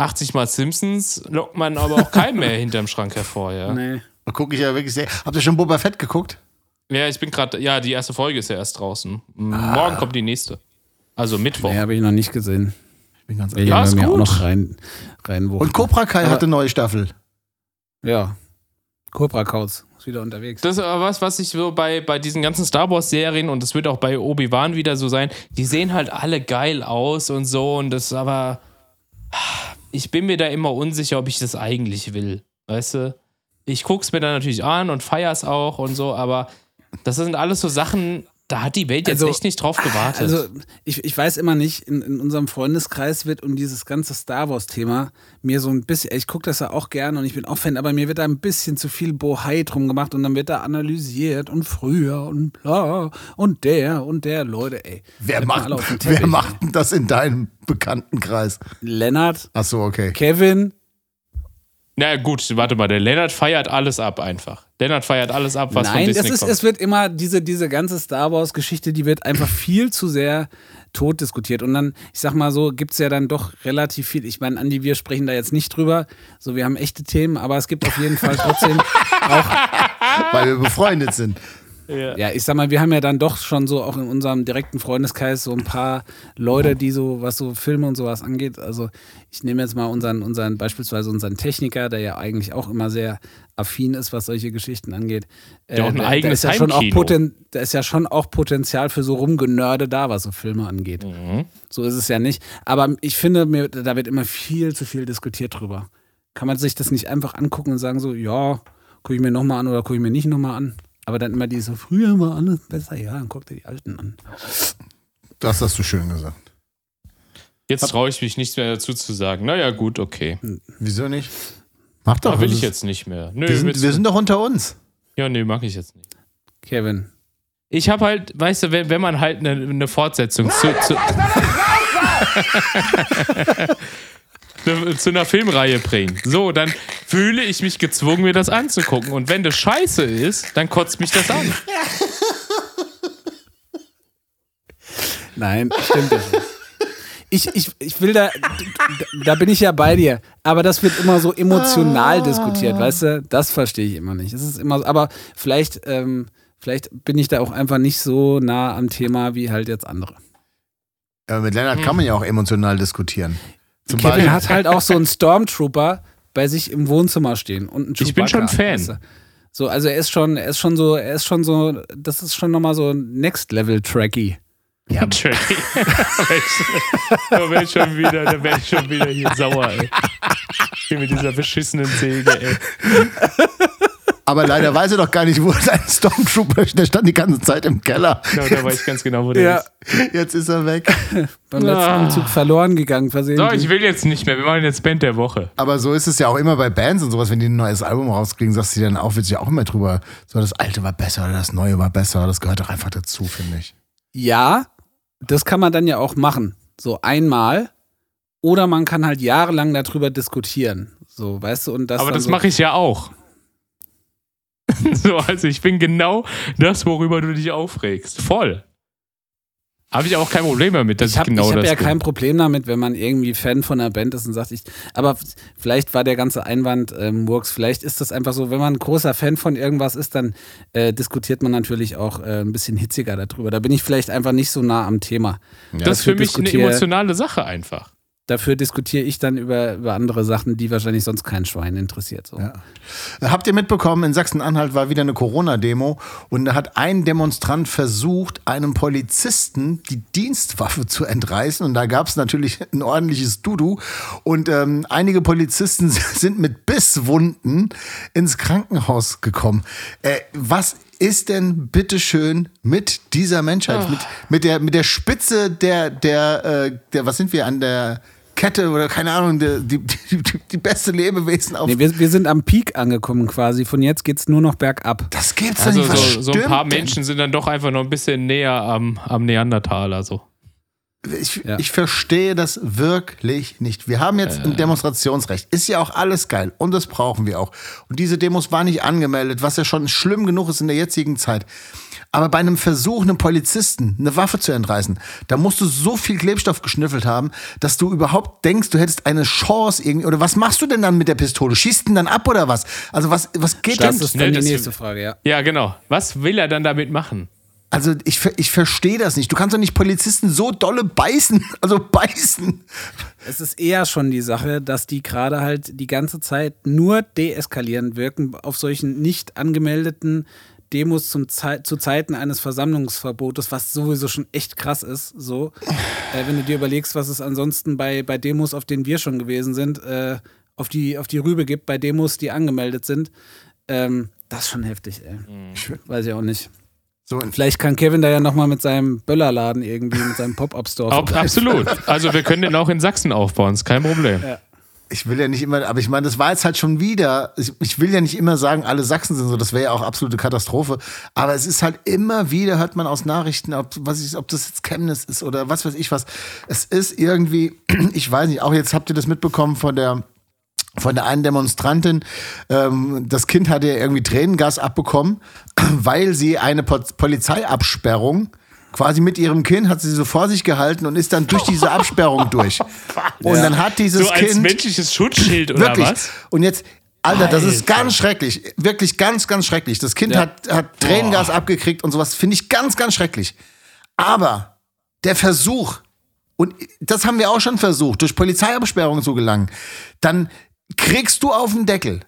80 mal Simpsons lockt man aber auch keinen mehr [laughs] hinterm Schrank hervor, ja. Nee. Da gucke ich ja wirklich sehr. Habt ihr schon Boba Fett geguckt? Ja, ich bin gerade, ja, die erste Folge ist ja erst draußen. Ah. Morgen kommt die nächste. Also Mittwoch. Nee, habe ich noch nicht gesehen. Ich bin ganz Will ich Ja, ist mir auch gut. noch rein, reinwuchten. Und Cobra Kai Aber- hat eine neue Staffel. Ja. Cobra Kauz ist wieder unterwegs. Das ist aber was, was ich so bei, bei diesen ganzen Star Wars-Serien und das wird auch bei Obi-Wan wieder so sein, die sehen halt alle geil aus und so und das aber. Ich bin mir da immer unsicher, ob ich das eigentlich will. Weißt du? Ich guck's mir dann natürlich an und feier's auch und so, aber das sind alles so Sachen, da hat die Welt jetzt Also- echt nicht drauf gewartet. Also, ich, ich weiß immer nicht, in, in unserem Freundeskreis wird um dieses ganze Star Wars-Thema mir so ein bisschen, ich gucke das ja auch gerne und ich bin auch Fan, aber mir wird da ein bisschen zu viel Bohai drum gemacht und dann wird da analysiert und früher und bla und der und der, Leute, ey. Wer macht, dem wer Teppich, macht denn das in deinem Bekanntenkreis? Lennart, Ach so, okay. Kevin, Na gut, warte mal, der Lennart feiert alles ab einfach. Lennart feiert alles ab, was von Nein, Disney das ist, kommt. es wird immer, diese, diese ganze Star Wars-Geschichte, die wird einfach viel zu sehr tot diskutiert. Und dann, ich sag mal so, gibt es ja dann doch relativ viel. Ich meine, Andi, wir sprechen da jetzt nicht drüber. So, wir haben echte Themen, aber es gibt auf jeden Fall trotzdem [laughs] auch, Weil wir befreundet sind. Ja, ich sag mal, wir haben ja dann doch schon so auch in unserem direkten Freundeskreis so ein paar Leute, die so, was so Filme und sowas angeht. Also ich nehme jetzt mal unseren, unseren, beispielsweise unseren Techniker, der ja eigentlich auch immer sehr affin ist, was solche Geschichten angeht. Äh, Der auch ein da- da eigenes ist ja schon auch poten, Da ist ja schon auch Potenzial für so Rumgenörde da, was so Filme angeht. Mhm. So ist es ja nicht. Aber ich finde, mir, da wird immer viel zu viel diskutiert drüber. Kann man sich das nicht einfach angucken und sagen so, ja, gucke ich mir nochmal an oder gucke ich mir nicht nochmal an? Aber dann immer diese, früher war alles besser, ja, dann guck dir die Alten an. Das hast du schön gesagt. Jetzt traue ich mich nichts mehr dazu zu sagen. Naja, gut, okay. Wieso nicht? Mach doch. Da will das ich jetzt nicht mehr. Nö, Wir sind, wir sind doch unter uns. ja, nee, mag ich jetzt nicht. Kevin. Ich habe halt, weißt du, wenn, wenn man halt eine, eine Fortsetzung zu, zu, [laughs] [laughs] zu einer Filmreihe bringt, so, dann fühle ich mich gezwungen, mir das anzugucken. Und wenn das scheiße ist, dann kotzt mich das an. Nein, stimmt nicht. Ich, ich, ich will da, da bin ich ja bei dir, aber das wird immer so emotional diskutiert, weißt du? Das verstehe ich immer nicht. Es ist immer, so- aber vielleicht, ähm, vielleicht bin ich da auch einfach nicht so nah am Thema wie halt jetzt andere. Aber mit Lennart kann man ja auch emotional diskutieren. Zum Kevin Beispiel, hat halt auch so einen Stormtrooper bei sich im Wohnzimmer stehen und einen Ich bin schon Fan. weißt du? So, also er ist schon, er ist schon so, er ist schon so, das ist schon nochmal so Next Level Tracky. Ja, [laughs] Tracky. da wäre ich schon wieder, da wäre ich schon wieder hier sauer, ey. Hier mit dieser beschissenen Säge, ey. Aber leider [laughs] weiß er doch gar nicht, wo sein Stormtrooper ist. Der stand die ganze Zeit im Keller. Genau, da weiß ich ganz genau, wo der Ja. ist. Jetzt ist er weg. [laughs] Beim letzten Ah. Umzug verloren gegangen, So, versehentlich. ich will jetzt nicht mehr. Wir machen jetzt Band der Woche. Aber so ist es ja auch immer bei Bands und sowas, wenn die ein neues Album rauskriegen, sagst du dann auch, wird ja auch immer drüber, so das alte war besser oder das neue war besser. Das gehört doch einfach dazu, finde ich. Ja, das kann man dann ja auch machen. So einmal. Oder man kann halt jahrelang darüber diskutieren. So, weißt du, und das. Aber das so, mache ich ja auch. [laughs] so, also ich bin genau das, worüber du dich aufregst. Voll. Habe ich auch kein Problem damit, dass Ich ich, habe genau hab das ja bin. kein Problem damit, wenn man irgendwie Fan von einer Band ist und sagt, ich. Aber vielleicht war der ganze Einwand ähm, Murks. Vielleicht ist das einfach so, wenn man ein großer Fan von irgendwas ist, dann äh, diskutiert man natürlich auch äh, ein bisschen hitziger darüber. Da bin ich vielleicht einfach nicht so nah am Thema. das ist für mich eine emotionale Sache einfach. Dafür diskutiere ich dann über, über andere Sachen, die wahrscheinlich sonst kein Schwein interessiert. So. Ja. Habt ihr mitbekommen, in Sachsen-Anhalt war wieder eine Corona-Demo und da hat ein Demonstrant versucht, einem Polizisten die Dienstwaffe zu entreißen und da gab es natürlich ein ordentliches Dudu und ähm, einige Polizisten [laughs] sind mit Bisswunden ins Krankenhaus gekommen. Äh, was ist denn bitteschön mit dieser Menschheit, mit, mit, der, mit der Spitze der, der, äh, der, was sind wir an der Kette oder keine Ahnung, die, die, die, die beste Lebewesen auf Nee, wir, wir sind am Peak angekommen quasi. Von jetzt geht's nur noch bergab. Das gibt's Also nicht. So, so ein paar denn? Menschen sind dann doch einfach noch ein bisschen näher am, am Neandertaler. So. Ich, Ja. ich verstehe das wirklich nicht. Wir haben jetzt ein Demonstrationsrecht. Ist ja auch alles geil. Und das brauchen wir auch. Und diese Demos waren nicht angemeldet, was ja schon schlimm genug ist in der jetzigen Zeit. Aber bei einem Versuch, einem Polizisten eine Waffe zu entreißen, da musst du so viel Klebstoff geschnüffelt haben, dass du überhaupt denkst, du hättest eine Chance irgendwie. Oder was machst du denn dann mit der Pistole? Schießt ihn dann ab oder was? Also was, was geht Das denn? ist Nee, dann die das- nächste Frage, ja. Ja, genau. Was will er dann damit machen? Also ich, ich verstehe das nicht. Du kannst doch nicht Polizisten so dolle beißen. [laughs] Also beißen. Es ist eher schon die Sache, dass die gerade halt die ganze Zeit nur deeskalierend wirken auf solchen nicht angemeldeten Demos zum Zei zu Zeiten eines Versammlungsverbotes, was sowieso schon echt krass ist. So, [sighs] äh, wenn du dir überlegst, was es ansonsten bei, bei Demos, auf denen wir schon gewesen sind, äh, auf, die, auf die Rübe gibt, bei Demos, die angemeldet sind. Ähm, das ist schon heftig, ey. Weiß ich auch nicht. So, Vielleicht kann Kevin da ja nochmal mit seinem Böllerladen irgendwie, mit seinem Pop-Up-Store. Ab, absolut. Also wir können den auch in Sachsen aufbauen, ist kein Problem. Ich will ja nicht immer, aber ich meine, das war jetzt halt schon wieder, ich, ich will ja nicht immer sagen, alle Sachsen sind so, das wäre ja auch absolute Katastrophe, aber es ist halt immer wieder, hört man aus Nachrichten, ob, was ich, ob das jetzt Chemnitz ist oder was weiß ich was, es ist irgendwie, [clears throat] ich weiß nicht, auch jetzt habt ihr das mitbekommen von der, von der einen Demonstrantin, ähm, das Kind hatte ja irgendwie Tränengas abbekommen, [clears throat] weil sie eine Po- Polizeiabsperrung quasi mit ihrem Kind hat sie so vor sich gehalten und ist dann durch diese [laughs] Absperrung durch. Und dann hat dieses So als Kind menschliches Schutzschild oder wirklich was? und jetzt Alter, das ist ganz schrecklich. Wirklich ganz, ganz schrecklich. Das Kind Ja. hat, hat Tränengas abgekriegt und sowas. Finde ich ganz, ganz schrecklich. Aber der Versuch, und das haben wir auch schon versucht, durch Polizeiabsperrung zu gelangen, dann kriegst du auf den Deckel.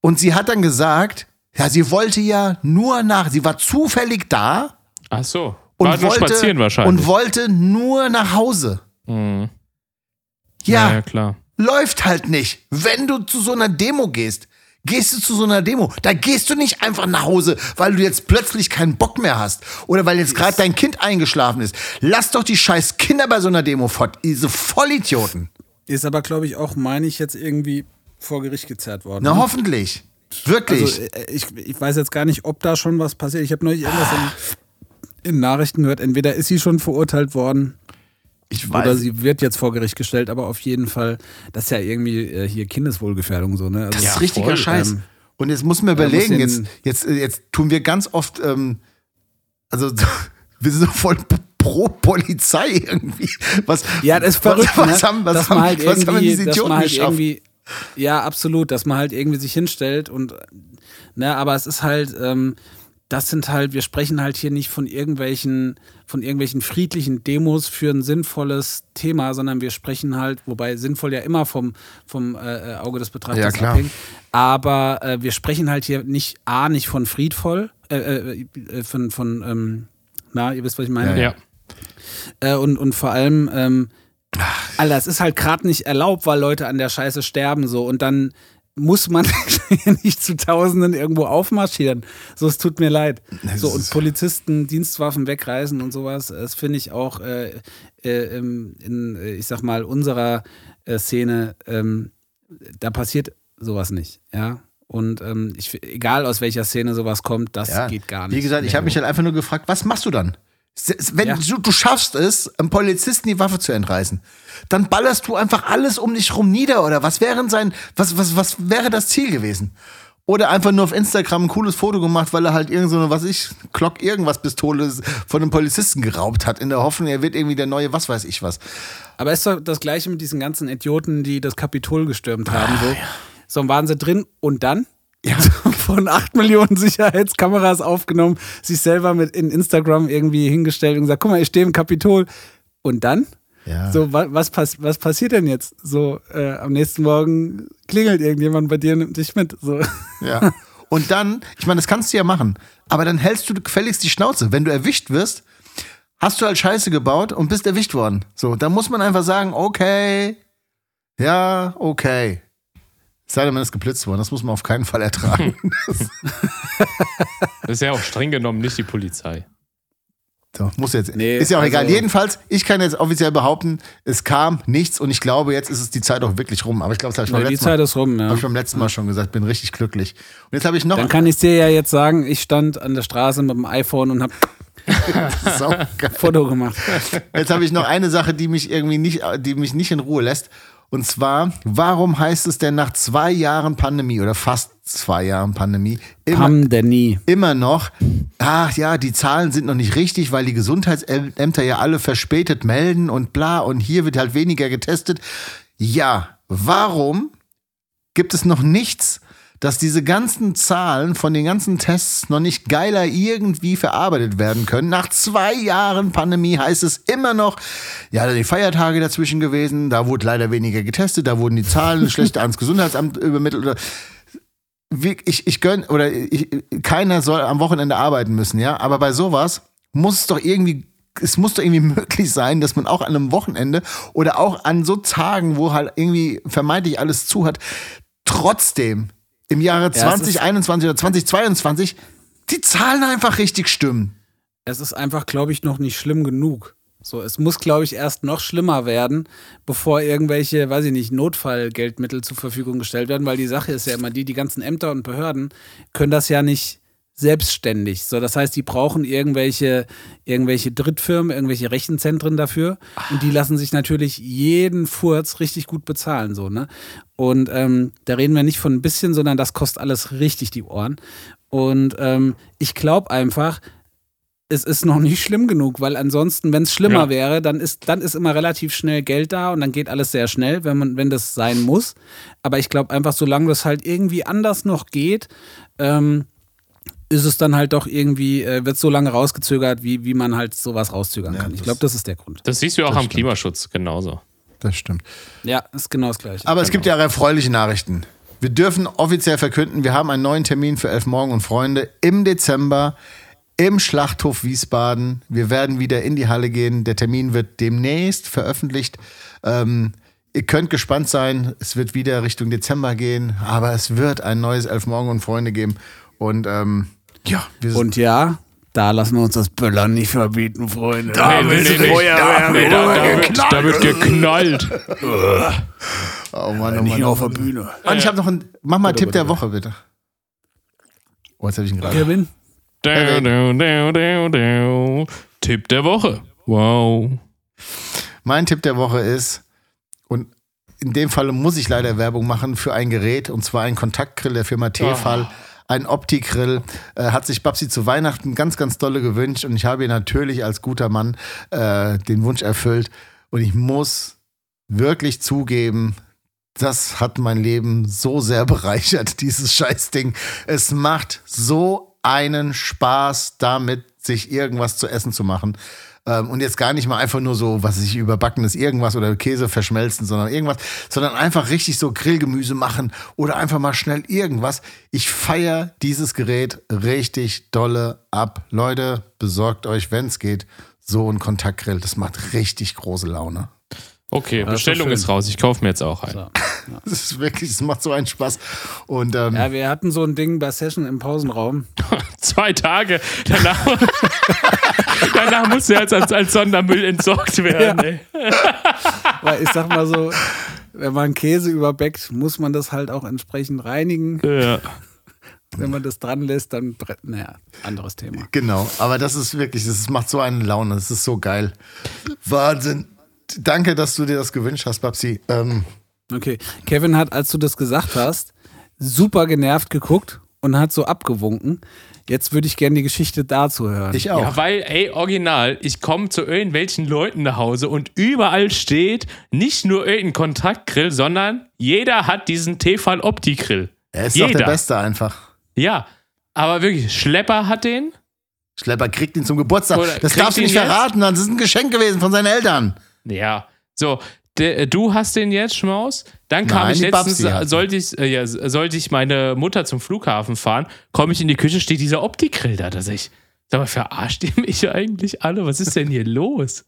Und sie hat dann gesagt, ja, sie wollte ja nur nach, sie war zufällig da Ach so. Und War wollte, spazieren wahrscheinlich. und wollte nur nach Hause. Mhm. Ja, ja, klar. läuft halt nicht. Wenn du zu so einer Demo gehst, gehst du zu so einer Demo, da gehst du nicht einfach nach Hause, weil du jetzt plötzlich keinen Bock mehr hast oder weil jetzt gerade dein Kind eingeschlafen ist. Lass doch die scheiß Kinder bei so einer Demo fort, diese Vollidioten. Ist aber, glaube ich, auch, meine ich, jetzt irgendwie vor Gericht gezerrt worden. Na, hoffentlich. Wirklich. Also, äh, ich, ich weiß jetzt gar nicht, ob da schon was passiert. Ich habe neulich irgendwas in, Nachrichten gehört. Entweder ist sie schon verurteilt worden ich oder sie wird jetzt vor Gericht gestellt, aber auf jeden Fall, das ist ja irgendwie äh, hier Kindeswohlgefährdung so, ne? Also, Das ist richtiger Scheiß. ähm, und jetzt muss man muss überlegen, den- jetzt, jetzt, äh, jetzt tun wir ganz oft, ähm, also [laughs] wir sind so voll pro Polizei irgendwie. Was, Ja, das ist verrückt, was, was ne? haben, was dass haben, halt was haben diese Idioten halt geschafft? ja, absolut, dass man halt irgendwie sich hinstellt und, ne, aber es ist halt, ähm, das sind halt, wir sprechen halt hier nicht von irgendwelchen, von irgendwelchen friedlichen Demos für ein sinnvolles Thema, sondern wir sprechen halt, wobei sinnvoll ja immer vom, vom äh, Auge des Betrachters Ja, klar. abhängt, aber äh, wir sprechen halt hier nicht, A, nicht von friedvoll, äh, äh, äh, von, von ähm, na, ihr wisst, was ich meine? Ja. Äh, und, und vor allem, ähm, Alter, es ist halt gerade nicht erlaubt, weil Leute an der Scheiße sterben so und dann muss man [laughs] nicht zu Tausenden irgendwo aufmarschieren. So, es tut mir leid. So, und Polizisten Dienstwaffen wegreißen und sowas, das finde ich auch äh, äh, im- in, äh, ich sag mal, unserer äh, Szene, ähm, da passiert sowas nicht, ja. Und ähm, ich, egal aus welcher Szene sowas kommt, das Ja, geht gar nicht. Wie gesagt, ich habe mich halt einfach nur gefragt, was machst du dann? Wenn Ja. du, du schaffst es, einem Polizisten die Waffe zu entreißen, dann ballerst du einfach alles um dich rum nieder oder was wäre sein, was, was, was wäre das Ziel gewesen? Oder einfach nur auf Instagram ein cooles Foto gemacht, weil er halt irgend so eine, was ich, Glock irgendwas Pistole von einem Polizisten geraubt hat, in der Hoffnung, er wird irgendwie der neue, was weiß ich was. Aber ist doch das gleiche mit diesen ganzen Idioten, die das Kapitol gestürmt haben. Ah, So, so waren sie drin und dann? Ja. [laughs] Von 8 Millionen Sicherheitskameras aufgenommen, sich selber mit in Instagram irgendwie hingestellt und gesagt, guck mal, ich stehe im Kapitol. Und dann? Ja. So, wa was, pass was passiert denn jetzt? So, äh, am nächsten Morgen klingelt irgendjemand bei dir und nimmt dich mit. So. [laughs] Ja. Und dann, ich meine, das kannst du ja machen, aber dann hältst du gefälligst die Schnauze. Wenn du erwischt wirst, hast du halt Scheiße gebaut und bist erwischt worden. So, da muss man einfach sagen, okay, ja, okay. Es Sei denn, man ist geblitzt worden, das muss man auf keinen Fall ertragen. [laughs] Das ist ja auch streng genommen nicht die Polizei. So, muss jetzt. Nee, ist ja auch also- egal. Jedenfalls, ich kann jetzt offiziell behaupten, es kam nichts und ich glaube, jetzt ist es die Zeit auch wirklich rum. Aber ich glaube, das habe ich, beim Ja, die letzten Mal- Zeit ist rum, ja. hab ich beim letzten Mal schon gesagt, bin richtig glücklich. Und jetzt habe ich noch. Dann kann ich dir ja jetzt sagen, ich stand an der Straße mit dem iPhone und habe [laughs] ein Foto gemacht. Jetzt habe ich noch eine Sache, die mich irgendwie nicht, die mich nicht in Ruhe lässt. Und zwar, warum heißt es denn nach zwei Jahren Pandemie oder fast zwei Jahren Pandemie immer, immer noch, ach ja, die Zahlen sind noch nicht richtig, weil die Gesundheitsämter ja alle verspätet melden und bla und hier wird halt weniger getestet. Ja, warum gibt es noch nichts, dass diese ganzen Zahlen von den ganzen Tests noch nicht geiler irgendwie verarbeitet werden können. Nach zwei Jahren Pandemie heißt es immer noch, ja, da sind die Feiertage dazwischen gewesen, da wurde leider weniger getestet, da wurden die Zahlen [laughs] schlechter ans Gesundheitsamt übermittelt. Oder ich, ich gönn, oder ich, keiner soll am Wochenende arbeiten müssen, ja, aber bei sowas muss es doch irgendwie es muss doch irgendwie [laughs] möglich sein, dass man auch an einem Wochenende oder auch an so Tagen, wo halt irgendwie vermeintlich alles zu hat, trotzdem im Jahre es ist- 2021 oder 2022 die Zahlen einfach richtig stimmen. es ist einfach, glaube ich, noch nicht schlimm genug. So, es muss, glaube ich, erst noch schlimmer werden, bevor irgendwelche, weiß ich nicht, Notfallgeldmittel zur Verfügung gestellt werden, weil die Sache ist ja immer die, die ganzen Ämter und Behörden können das ja nicht selbstständig. So, das heißt, die brauchen irgendwelche, irgendwelche Drittfirmen, irgendwelche Rechenzentren dafür und die lassen sich natürlich jeden Furz richtig gut bezahlen, so, ne? Und ähm, da reden wir nicht von ein bisschen, sondern das kostet alles richtig die Ohren. Und ähm, ich glaube einfach, es ist noch nicht schlimm genug, weil ansonsten, wenn es schlimmer Ja. wäre, dann ist, dann ist immer relativ schnell Geld da und dann geht alles sehr schnell, wenn man, wenn das sein muss. Aber ich glaube einfach, solange das halt irgendwie anders noch geht, ähm, ist es dann halt doch irgendwie, äh, wird so lange rausgezögert, wie, wie man halt sowas rauszögern kann. Ich glaube, das ist der Grund. Das siehst du ja auch Das am stimmt. Klimaschutz genauso. Das stimmt. Ja, ist genau das Gleiche. Aber es gibt ja auch erfreuliche Nachrichten. Wir dürfen offiziell verkünden, wir haben einen neuen Termin für Elf Morgen und Freunde im Dezember im Schlachthof Wiesbaden. Wir werden wieder in die Halle gehen. Der Termin wird demnächst veröffentlicht. Ähm, Ihr könnt gespannt sein. Es wird wieder Richtung Dezember gehen, aber es wird ein neues Elf Morgen und Freunde geben. Und ähm, ja, wir sind Und ja, da lassen wir uns das Böllern nicht verbieten, Freunde. Nee, nee, nee, nee. Nee, da, da, wird, da wird geknallt. Oh Mann, oh Nicht Mann. Oh auf der Mann. Bühne. Und ich habe noch einen. Mach mal Tipp der Woche, bitte. Oh, jetzt habe ich ihn gerade. Kevin? Du, du, du, du. Tipp der Woche. Wow. Mein Tipp der Woche ist, und in dem Falle muss ich leider Werbung machen für ein Gerät, und zwar ein Kontaktgrill der Firma Tefal. Ein Opti-Grill äh, hat sich Babsi zu Weihnachten ganz, ganz dolle gewünscht und ich habe ihr natürlich als guter Mann äh, den Wunsch erfüllt. Und ich muss wirklich zugeben, das hat mein Leben so sehr [laughs] bereichert, dieses Scheißding. Es macht so einen Spaß damit, sich irgendwas zu essen zu machen. Ähm, und jetzt gar nicht mal einfach nur so, was ich überbackenes irgendwas oder Käse verschmelzen, sondern irgendwas, sondern einfach richtig so Grillgemüse machen oder einfach mal schnell irgendwas. Ich feiere dieses Gerät richtig dolle ab. Leute, besorgt euch, wenn es geht, so ein Kontaktgrill. Das macht richtig große Laune. Okay, ist doch Bestellung schön. ist raus. Ich kaufe mir jetzt auch einen. So. [laughs] Das ist wirklich, es macht so einen Spaß. Und ähm, Ja, wir hatten so ein Ding bei Session im Pausenraum. [laughs] Zwei Tage. Danach, [laughs] danach muss er als, als, als Sondermüll entsorgt werden. Ey. Weil ich sag mal so, wenn man Käse überbäckt, muss man das halt auch entsprechend reinigen. Ja. Wenn man das dran lässt, dann, naja, anderes Thema. Genau, aber das ist wirklich, das macht so eine Laune, das ist so geil. Wahnsinn. Danke, dass du dir das gewünscht hast, Babsi. Ähm, Okay, Kevin hat, als du das gesagt hast, super genervt geguckt und hat so abgewunken. Jetzt würde ich gerne die Geschichte dazu hören. ich auch. Ja, weil, ey, original, ich komme zu irgendwelchen Leuten nach Hause und überall steht nicht nur irgendein Kontaktgrill, sondern jeder hat diesen Tefal Opti-Grill. er ist doch jeder. der Beste einfach. Ja, aber wirklich, Schlepper hat den. Schlepper kriegt ihn zum Geburtstag. Oder das darfst du nicht jetzt? verraten, das ist ein Geschenk gewesen von seinen Eltern. Ja, so. Der, du hast den jetzt, Schmaus. Dann kam Nein, ich letztens, ihn. sollte ich, äh, ja, sollte ich meine Mutter zum Flughafen fahren, komme ich in die Küche, steht dieser Opti-Grill da, dass ich, sag mal, verarscht ihr mich [laughs] eigentlich alle? Was ist denn hier los?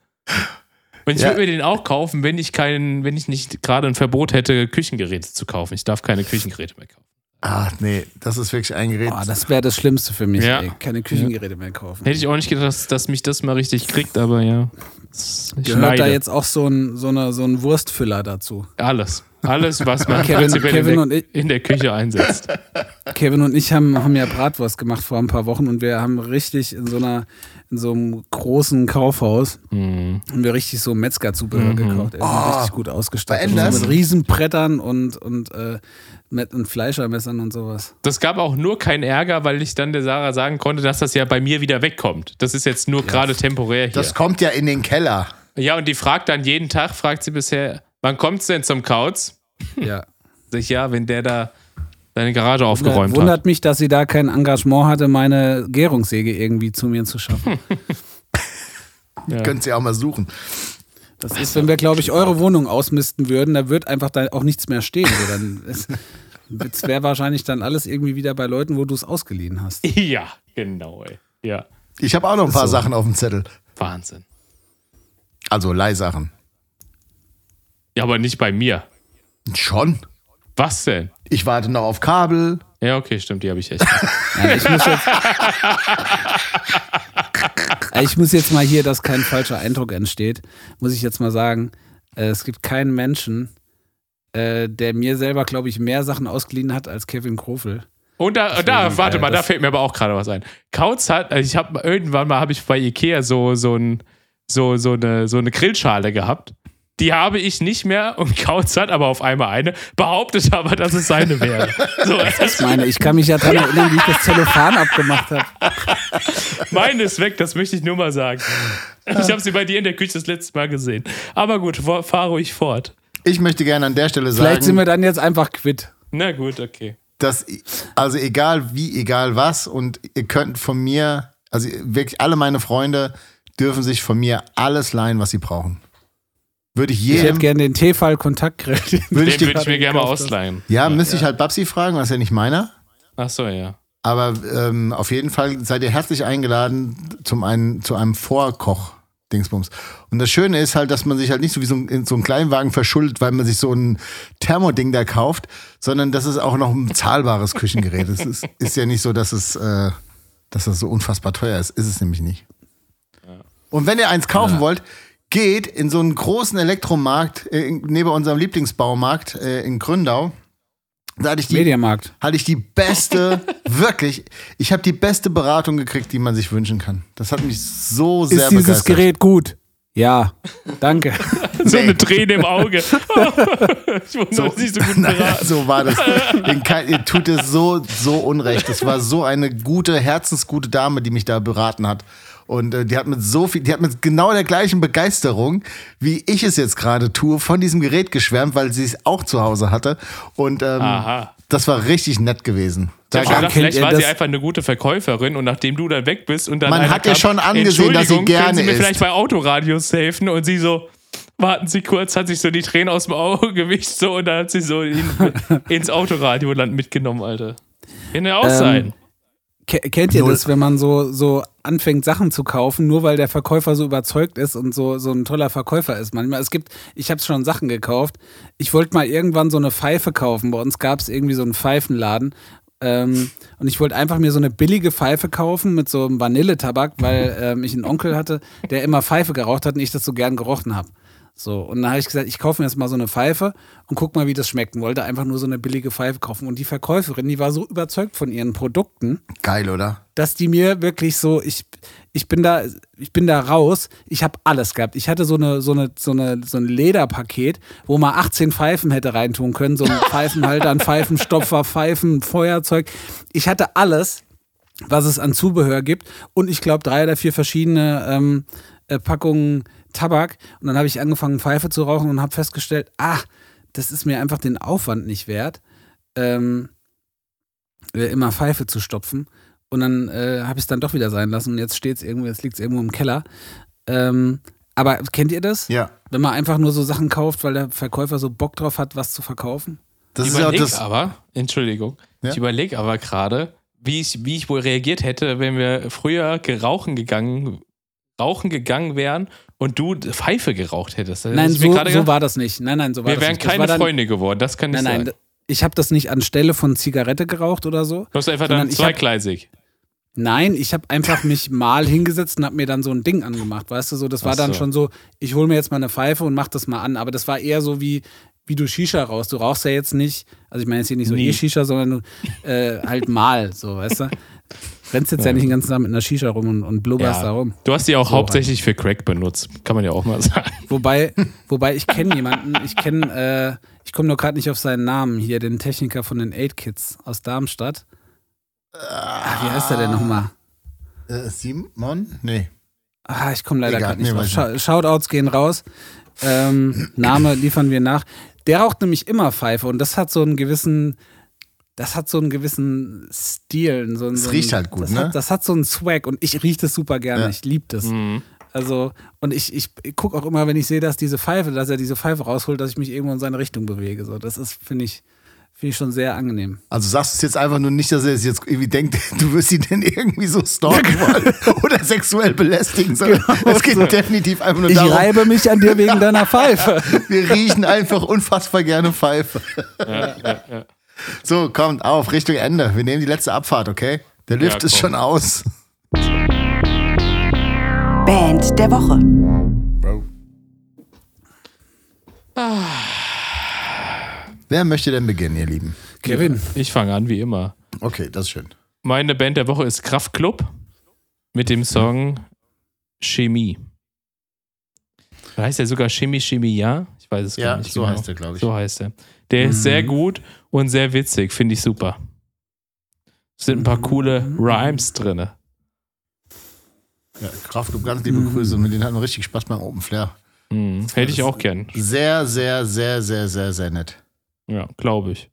Und ich Ja. würde mir den auch kaufen, wenn ich keinen, wenn ich nicht gerade ein Verbot hätte, Küchengeräte zu kaufen. Ich darf keine Küchengeräte mehr kaufen. Ach nee, das ist wirklich ein Gerät. Boah, das wäre das Schlimmste für mich, Ja. ey. Keine Küchengeräte mehr kaufen. Hätte ich auch nicht gedacht, dass, dass mich das mal richtig kriegt, aber ja. Ich Gehört da leide. jetzt auch so ein, so, eine, so ein Wurstfüller dazu. Alles. Alles, was man [laughs] Kevin- prinzipiell Kevin in, und der, ich- in der Küche einsetzt. [laughs] Kevin und ich haben, haben ja Bratwurst gemacht vor ein paar Wochen und wir haben richtig in so einer in so einem großen Kaufhaus Mhm. haben wir richtig so Metzgerzubehör gekauft. Ey, sind Oh, richtig gut ausgestattet. mit Riesenbrettern und, und, äh, mit, und Fleischermessern und sowas. Das gab auch nur keinen Ärger, weil ich dann der Sarah sagen konnte, dass das ja bei mir wieder wegkommt. Das ist jetzt nur gerade temporär hier. Das kommt ja in den Keller. Ja, und die fragt dann jeden Tag, fragt sie bisher, wann kommt's denn zum Kauz? Ja. Sag ich, ja, wenn der da seine Garage aufgeräumt Wundert hat. mich, dass sie da kein Engagement hatte, meine Gärungssäge irgendwie zu mir zu schaffen. [laughs] Ja. Könnt ihr auch mal suchen. Das ist, wenn wir, glaube ich, eure Wohnung ausmisten würden, da wird einfach da auch nichts mehr stehen. So, Das [laughs] wäre wahrscheinlich dann alles irgendwie wieder bei Leuten, wo du es ausgeliehen hast. Ja, genau, ey. Ja, Ich habe auch noch ein paar Sachen auf dem Zettel. Wahnsinn. Also Leihsachen. Ja, aber nicht bei mir. Schon. Was denn? Ich warte noch auf Kabel. Ja, okay, stimmt, die habe ich echt. [laughs] Ja, ich, muss jetzt, ich muss jetzt mal hier, dass kein falscher Eindruck entsteht, muss ich jetzt mal sagen, äh, es gibt keinen Menschen, äh, der mir selber, glaube ich, mehr Sachen ausgeliehen hat als Kevin Krofel. Und da, da warte äh, mal, da fällt mir aber auch gerade was ein. Kautz hat, also ich habe irgendwann mal habe ich bei Ikea so so ein so so eine so eine Grillschale gehabt. Die habe ich nicht mehr und [laughs] Kautz hat aber auf einmal eine, behauptet aber, dass es seine wäre. [laughs] So, Ich meine, ich kann mich ja daran erinnern, wie ich das Zellophan abgemacht habe. [laughs] meine ist weg, das möchte ich nur mal sagen. Ich habe sie bei dir in der Küche das letzte Mal gesehen. Aber gut, fahr fahr ruhig fort. Ich möchte gerne an der Stelle Vielleicht sind sagen, wir dann jetzt einfach quitt. Na gut, okay. dass, also egal wie, egal was, und ihr könnt von mir, also wirklich alle meine Freunde dürfen sich von mir alles leihen, was sie brauchen. Würde ich Ich hätte jedem, gerne den Tefal Kontaktgrill. würde ich würde ich mir gerne mal ausleihen. ja, müsste ich halt Babsi fragen, was ja nicht meiner. Ach so, ja. Aber ähm, auf jeden Fall seid ihr herzlich eingeladen zum einen, zu einem Vorkoch. Dingsbums. Und das Schöne ist halt, dass man sich halt nicht so wie so ein, in so einen Kleinwagen verschuldet, weil man sich so ein Thermoding da kauft, sondern das ist auch noch ein zahlbares Küchengerät. Es ist, ist ja nicht so, dass es, äh, dass das so unfassbar teuer ist. Ist es nämlich nicht. Und wenn ihr eins kaufen wollt, geht in so einen großen Elektromarkt äh, neben unserem Lieblingsbaumarkt äh, in Gründau. Da hatte ich die, Mediamarkt. hatte ich die beste, [laughs] wirklich, ich habe die beste Beratung gekriegt, die man sich wünschen kann. Das hat mich so sehr Ist dieses begeistert. Gerät gut? Ja, danke. [laughs] [laughs] So Nee. eine Träne im Auge. ich wundere, dass ich so gut Naja, beraten. so war das. Kann, ihr tut es so, so unrecht. Es war so eine gute, herzensgute Dame, die mich da beraten hat. Und äh, die hat mit so viel, die hat mit genau der gleichen Begeisterung, wie ich es jetzt gerade tue, von diesem Gerät geschwärmt, weil sie es auch zu Hause hatte. Und ähm, Aha. das war richtig nett gewesen. Da dachte, kennt vielleicht war sie einfach eine gute Verkäuferin und nachdem du dann weg bist und dann Man hat ihr schon angesehen, dass sie "Entschuldigung, gerne können Sie mir isst." vielleicht bei Autoradios helfen und sie so warten Sie kurz, hat sich so die Tränen aus dem Auge [laughs] gewischt so und dann hat sie so ihn [laughs] ins Autoradioland mitgenommen, Alter. Kann ja auch Ähm, sein. Ke- Kennt ihr Null. das, wenn man so, so anfängt, Sachen zu kaufen, nur weil der Verkäufer so überzeugt ist und so, so ein toller Verkäufer ist? Manchmal, es gibt, ich habe schon Sachen gekauft. Ich wollte mal irgendwann so eine Pfeife kaufen. Bei uns gab es irgendwie so einen Pfeifenladen. Ähm, und ich wollte einfach mir so eine billige Pfeife kaufen mit so einem Vanilletabak, weil ähm, ich einen Onkel hatte, der immer Pfeife geraucht hat und ich das so gern gerochen habe. So, und dann habe ich gesagt, ich kaufe mir jetzt mal so eine Pfeife und guck mal, wie das schmeckt. Und wollte einfach nur so eine billige Pfeife kaufen. Und die Verkäuferin, die war so überzeugt von ihren Produkten, geil, oder? dass die mir wirklich so, ich, ich bin da, ich bin da raus, ich habe alles gehabt. Ich hatte so eine, so eine, so eine, so ein Lederpaket, wo man 18 Pfeifen hätte reintun können, so ein [laughs] Pfeifenhalter, ein Pfeifenstopfer, Pfeifen, Feuerzeug. Ich hatte alles, was es an Zubehör gibt und ich glaube drei oder vier verschiedene ähm, äh, Packungen Tabak und dann habe ich angefangen Pfeife zu rauchen und habe festgestellt, ah, das ist mir einfach den Aufwand nicht wert. Ähm, äh, immer Pfeife zu stopfen. Und dann äh, habe ich es dann doch wieder sein lassen und jetzt steht es irgendwo, jetzt liegt es irgendwo im Keller. Ähm, aber kennt ihr das? Ja. Wenn man einfach nur so Sachen kauft, weil der Verkäufer so Bock drauf hat, was zu verkaufen? Das Ich ja überlege das. aber, Entschuldigung, Ja? ich überlege aber gerade, wie ich, wie ich wohl reagiert hätte, wenn wir früher gerauchen gegangen, rauchen gegangen wären und du Pfeife geraucht hättest. Das Nein, so, so war das nicht. Nein, nein, so war wir das wären nicht. Keine dann, Freunde geworden, das kann nicht Nein, nein, sein. ich habe das nicht anstelle von Zigarette geraucht oder so. Du hast einfach sondern dann ich hab- zweigleisig. Nein, ich habe einfach mich mal hingesetzt und habe mir dann so ein Ding angemacht, weißt du, so das war Ach dann so. schon so, ich hole mir jetzt mal eine Pfeife und mach das mal an, aber das war eher so wie wie du Shisha rauchst. Du rauchst ja jetzt nicht, also ich meine jetzt hier nicht so Nie. E-Shisha, sondern du äh, halt mal, so, weißt du. [laughs] Rennst jetzt ja. nicht den ganzen Tag mit einer Shisha rum und, und blubberst da rum. Du hast die auch So hauptsächlich für Crack benutzt, kann man ja auch mal sagen. [laughs] Wobei, wobei ich kenne jemanden, ich kenne, äh, ich komme nur gerade nicht auf seinen Namen hier, den Techniker von den 8 Kids aus Darmstadt. Ah, wie heißt er denn nochmal? Äh, Simon? Nee. Ah, ich komme leider gerade nicht nee, drauf. Schau- Shoutouts gehen raus. Ähm, Name liefern wir nach. Der raucht nämlich immer Pfeife und das hat so einen gewissen, das hat so einen gewissen Stil. So einen, Es so riecht halt gut, das ne? Hat, das hat so einen Swag und ich rieche das super gerne. Ja. Ich liebe das. Mhm. Also, und ich, ich, ich gucke auch immer, wenn ich sehe, dass diese Pfeife, dass er diese Pfeife rausholt, dass ich mich irgendwo in seine Richtung bewege. So, das ist, finde ich, finde ich schon sehr angenehm. Also sagst du es jetzt einfach nur nicht, dass er es jetzt irgendwie denkt, [laughs] du wirst ihn denn irgendwie so stalken wollen [laughs] oder sexuell belästigen, sondern es geht definitiv einfach nur Ich darum, reibe mich an dir wegen [laughs] deiner Pfeife. wir riechen einfach unfassbar gerne Pfeife. So, kommt auf, Richtung Ende. Wir nehmen die letzte Abfahrt, okay? Der Lift Ja, ist schon aus. Band der Woche. Wer möchte denn beginnen, ihr Lieben? Kevin. Ich fange an, wie immer. Okay, das ist schön. Meine Band der Woche ist Kraftklub mit dem Song Chemie. Da heißt er sogar Chemie, Chemie, ja? Ich weiß es gar Ja, nicht so genau. heißt er, glaube ich. So heißt er. Der ist sehr gut und sehr witzig, finde ich super. Es sind ein paar coole Rhymes drin. Ja, Kraftclub, ganz liebe Grüße. Mit denen hatten wir richtig Spaß beim Open Flair. Mhm. Hätte ich auch gern. Sehr, sehr, sehr, sehr, sehr, sehr nett. Ja, glaube ich.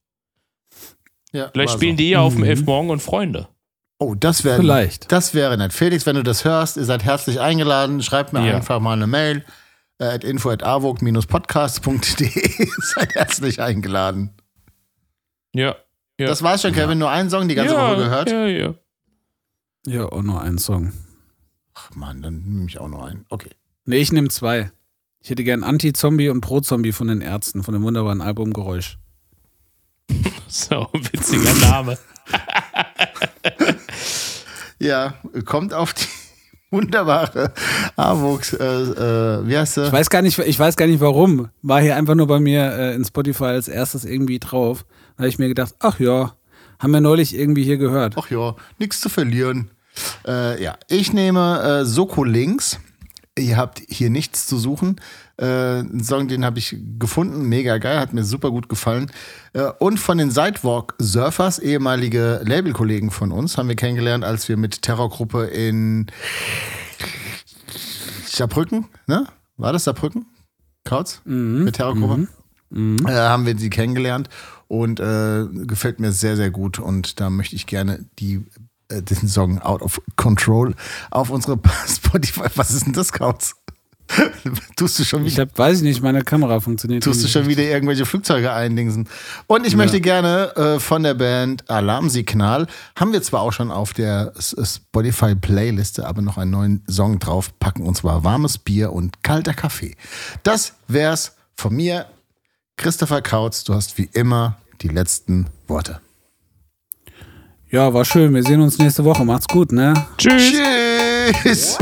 Ja, Vielleicht spielen so. die ja auf dem Elf Morgen und Freunde. Oh, das wäre Vielleicht. Das wäre nett. Felix, wenn du das hörst, ihr seid herzlich eingeladen. Schreibt mir Ja. einfach mal eine Mail äh, at info at podcast.de. [laughs] seid herzlich eingeladen. Ja. ja. Das war's schon, Kevin. Nur einen Song die ganze ja, Woche gehört. Ja, ja. Ja, auch nur ein Song. Ach Mann, dann nehme ich auch noch einen. Okay. Nee, ich nehme zwei. Ich hätte gern Anti-Zombie und Pro-Zombie von den Ärzten, von dem wunderbaren Album Geräusch. [laughs] So, witziger Name. [laughs] Ja, kommt auf die [laughs] wunderbare Awuchs, äh, äh, wie heißt Ich sie? weiß gar nicht, ich weiß gar nicht warum. War hier einfach nur bei mir äh, in Spotify als erstes irgendwie drauf. Da habe ich mir gedacht, ach ja, haben wir neulich irgendwie hier gehört. Ach ja, nichts zu verlieren. Äh, ja, ich nehme äh, Soko Links. Ihr habt hier nichts zu suchen. Äh, ein Song, den habe ich gefunden, mega geil, hat mir super gut gefallen. Äh, und von den Sidewalk Surfers, ehemalige Labelkollegen von uns, haben wir kennengelernt, als wir mit Terrorgruppe in Saarbrücken, ne? War das Saarbrücken? Kautz? Mit Terrorgruppe? Äh, haben wir sie kennengelernt und äh, gefällt mir sehr, sehr gut. Und da möchte ich gerne die, äh, diesen Song Out of Control auf unsere [laughs] Spotify. Was ist denn das, Kautz? [laughs] Tust du schon Ich wieder? hab, weiß ich nicht, meine Kamera funktioniert. Tust du schon wieder irgendwelche Flugzeuge eindingsen? Und ich möchte gerne äh, von der Band Alarmsignal, haben wir zwar auch schon auf der Spotify-Playliste, aber noch einen neuen Song draufpacken, und zwar Warmes Bier und kalter Kaffee. Das wär's von mir. Christopher Kautz, du hast wie immer die letzten Worte. Ja, war schön. Wir sehen uns nächste Woche. Macht's gut, ne? Tschüss. Tschüss!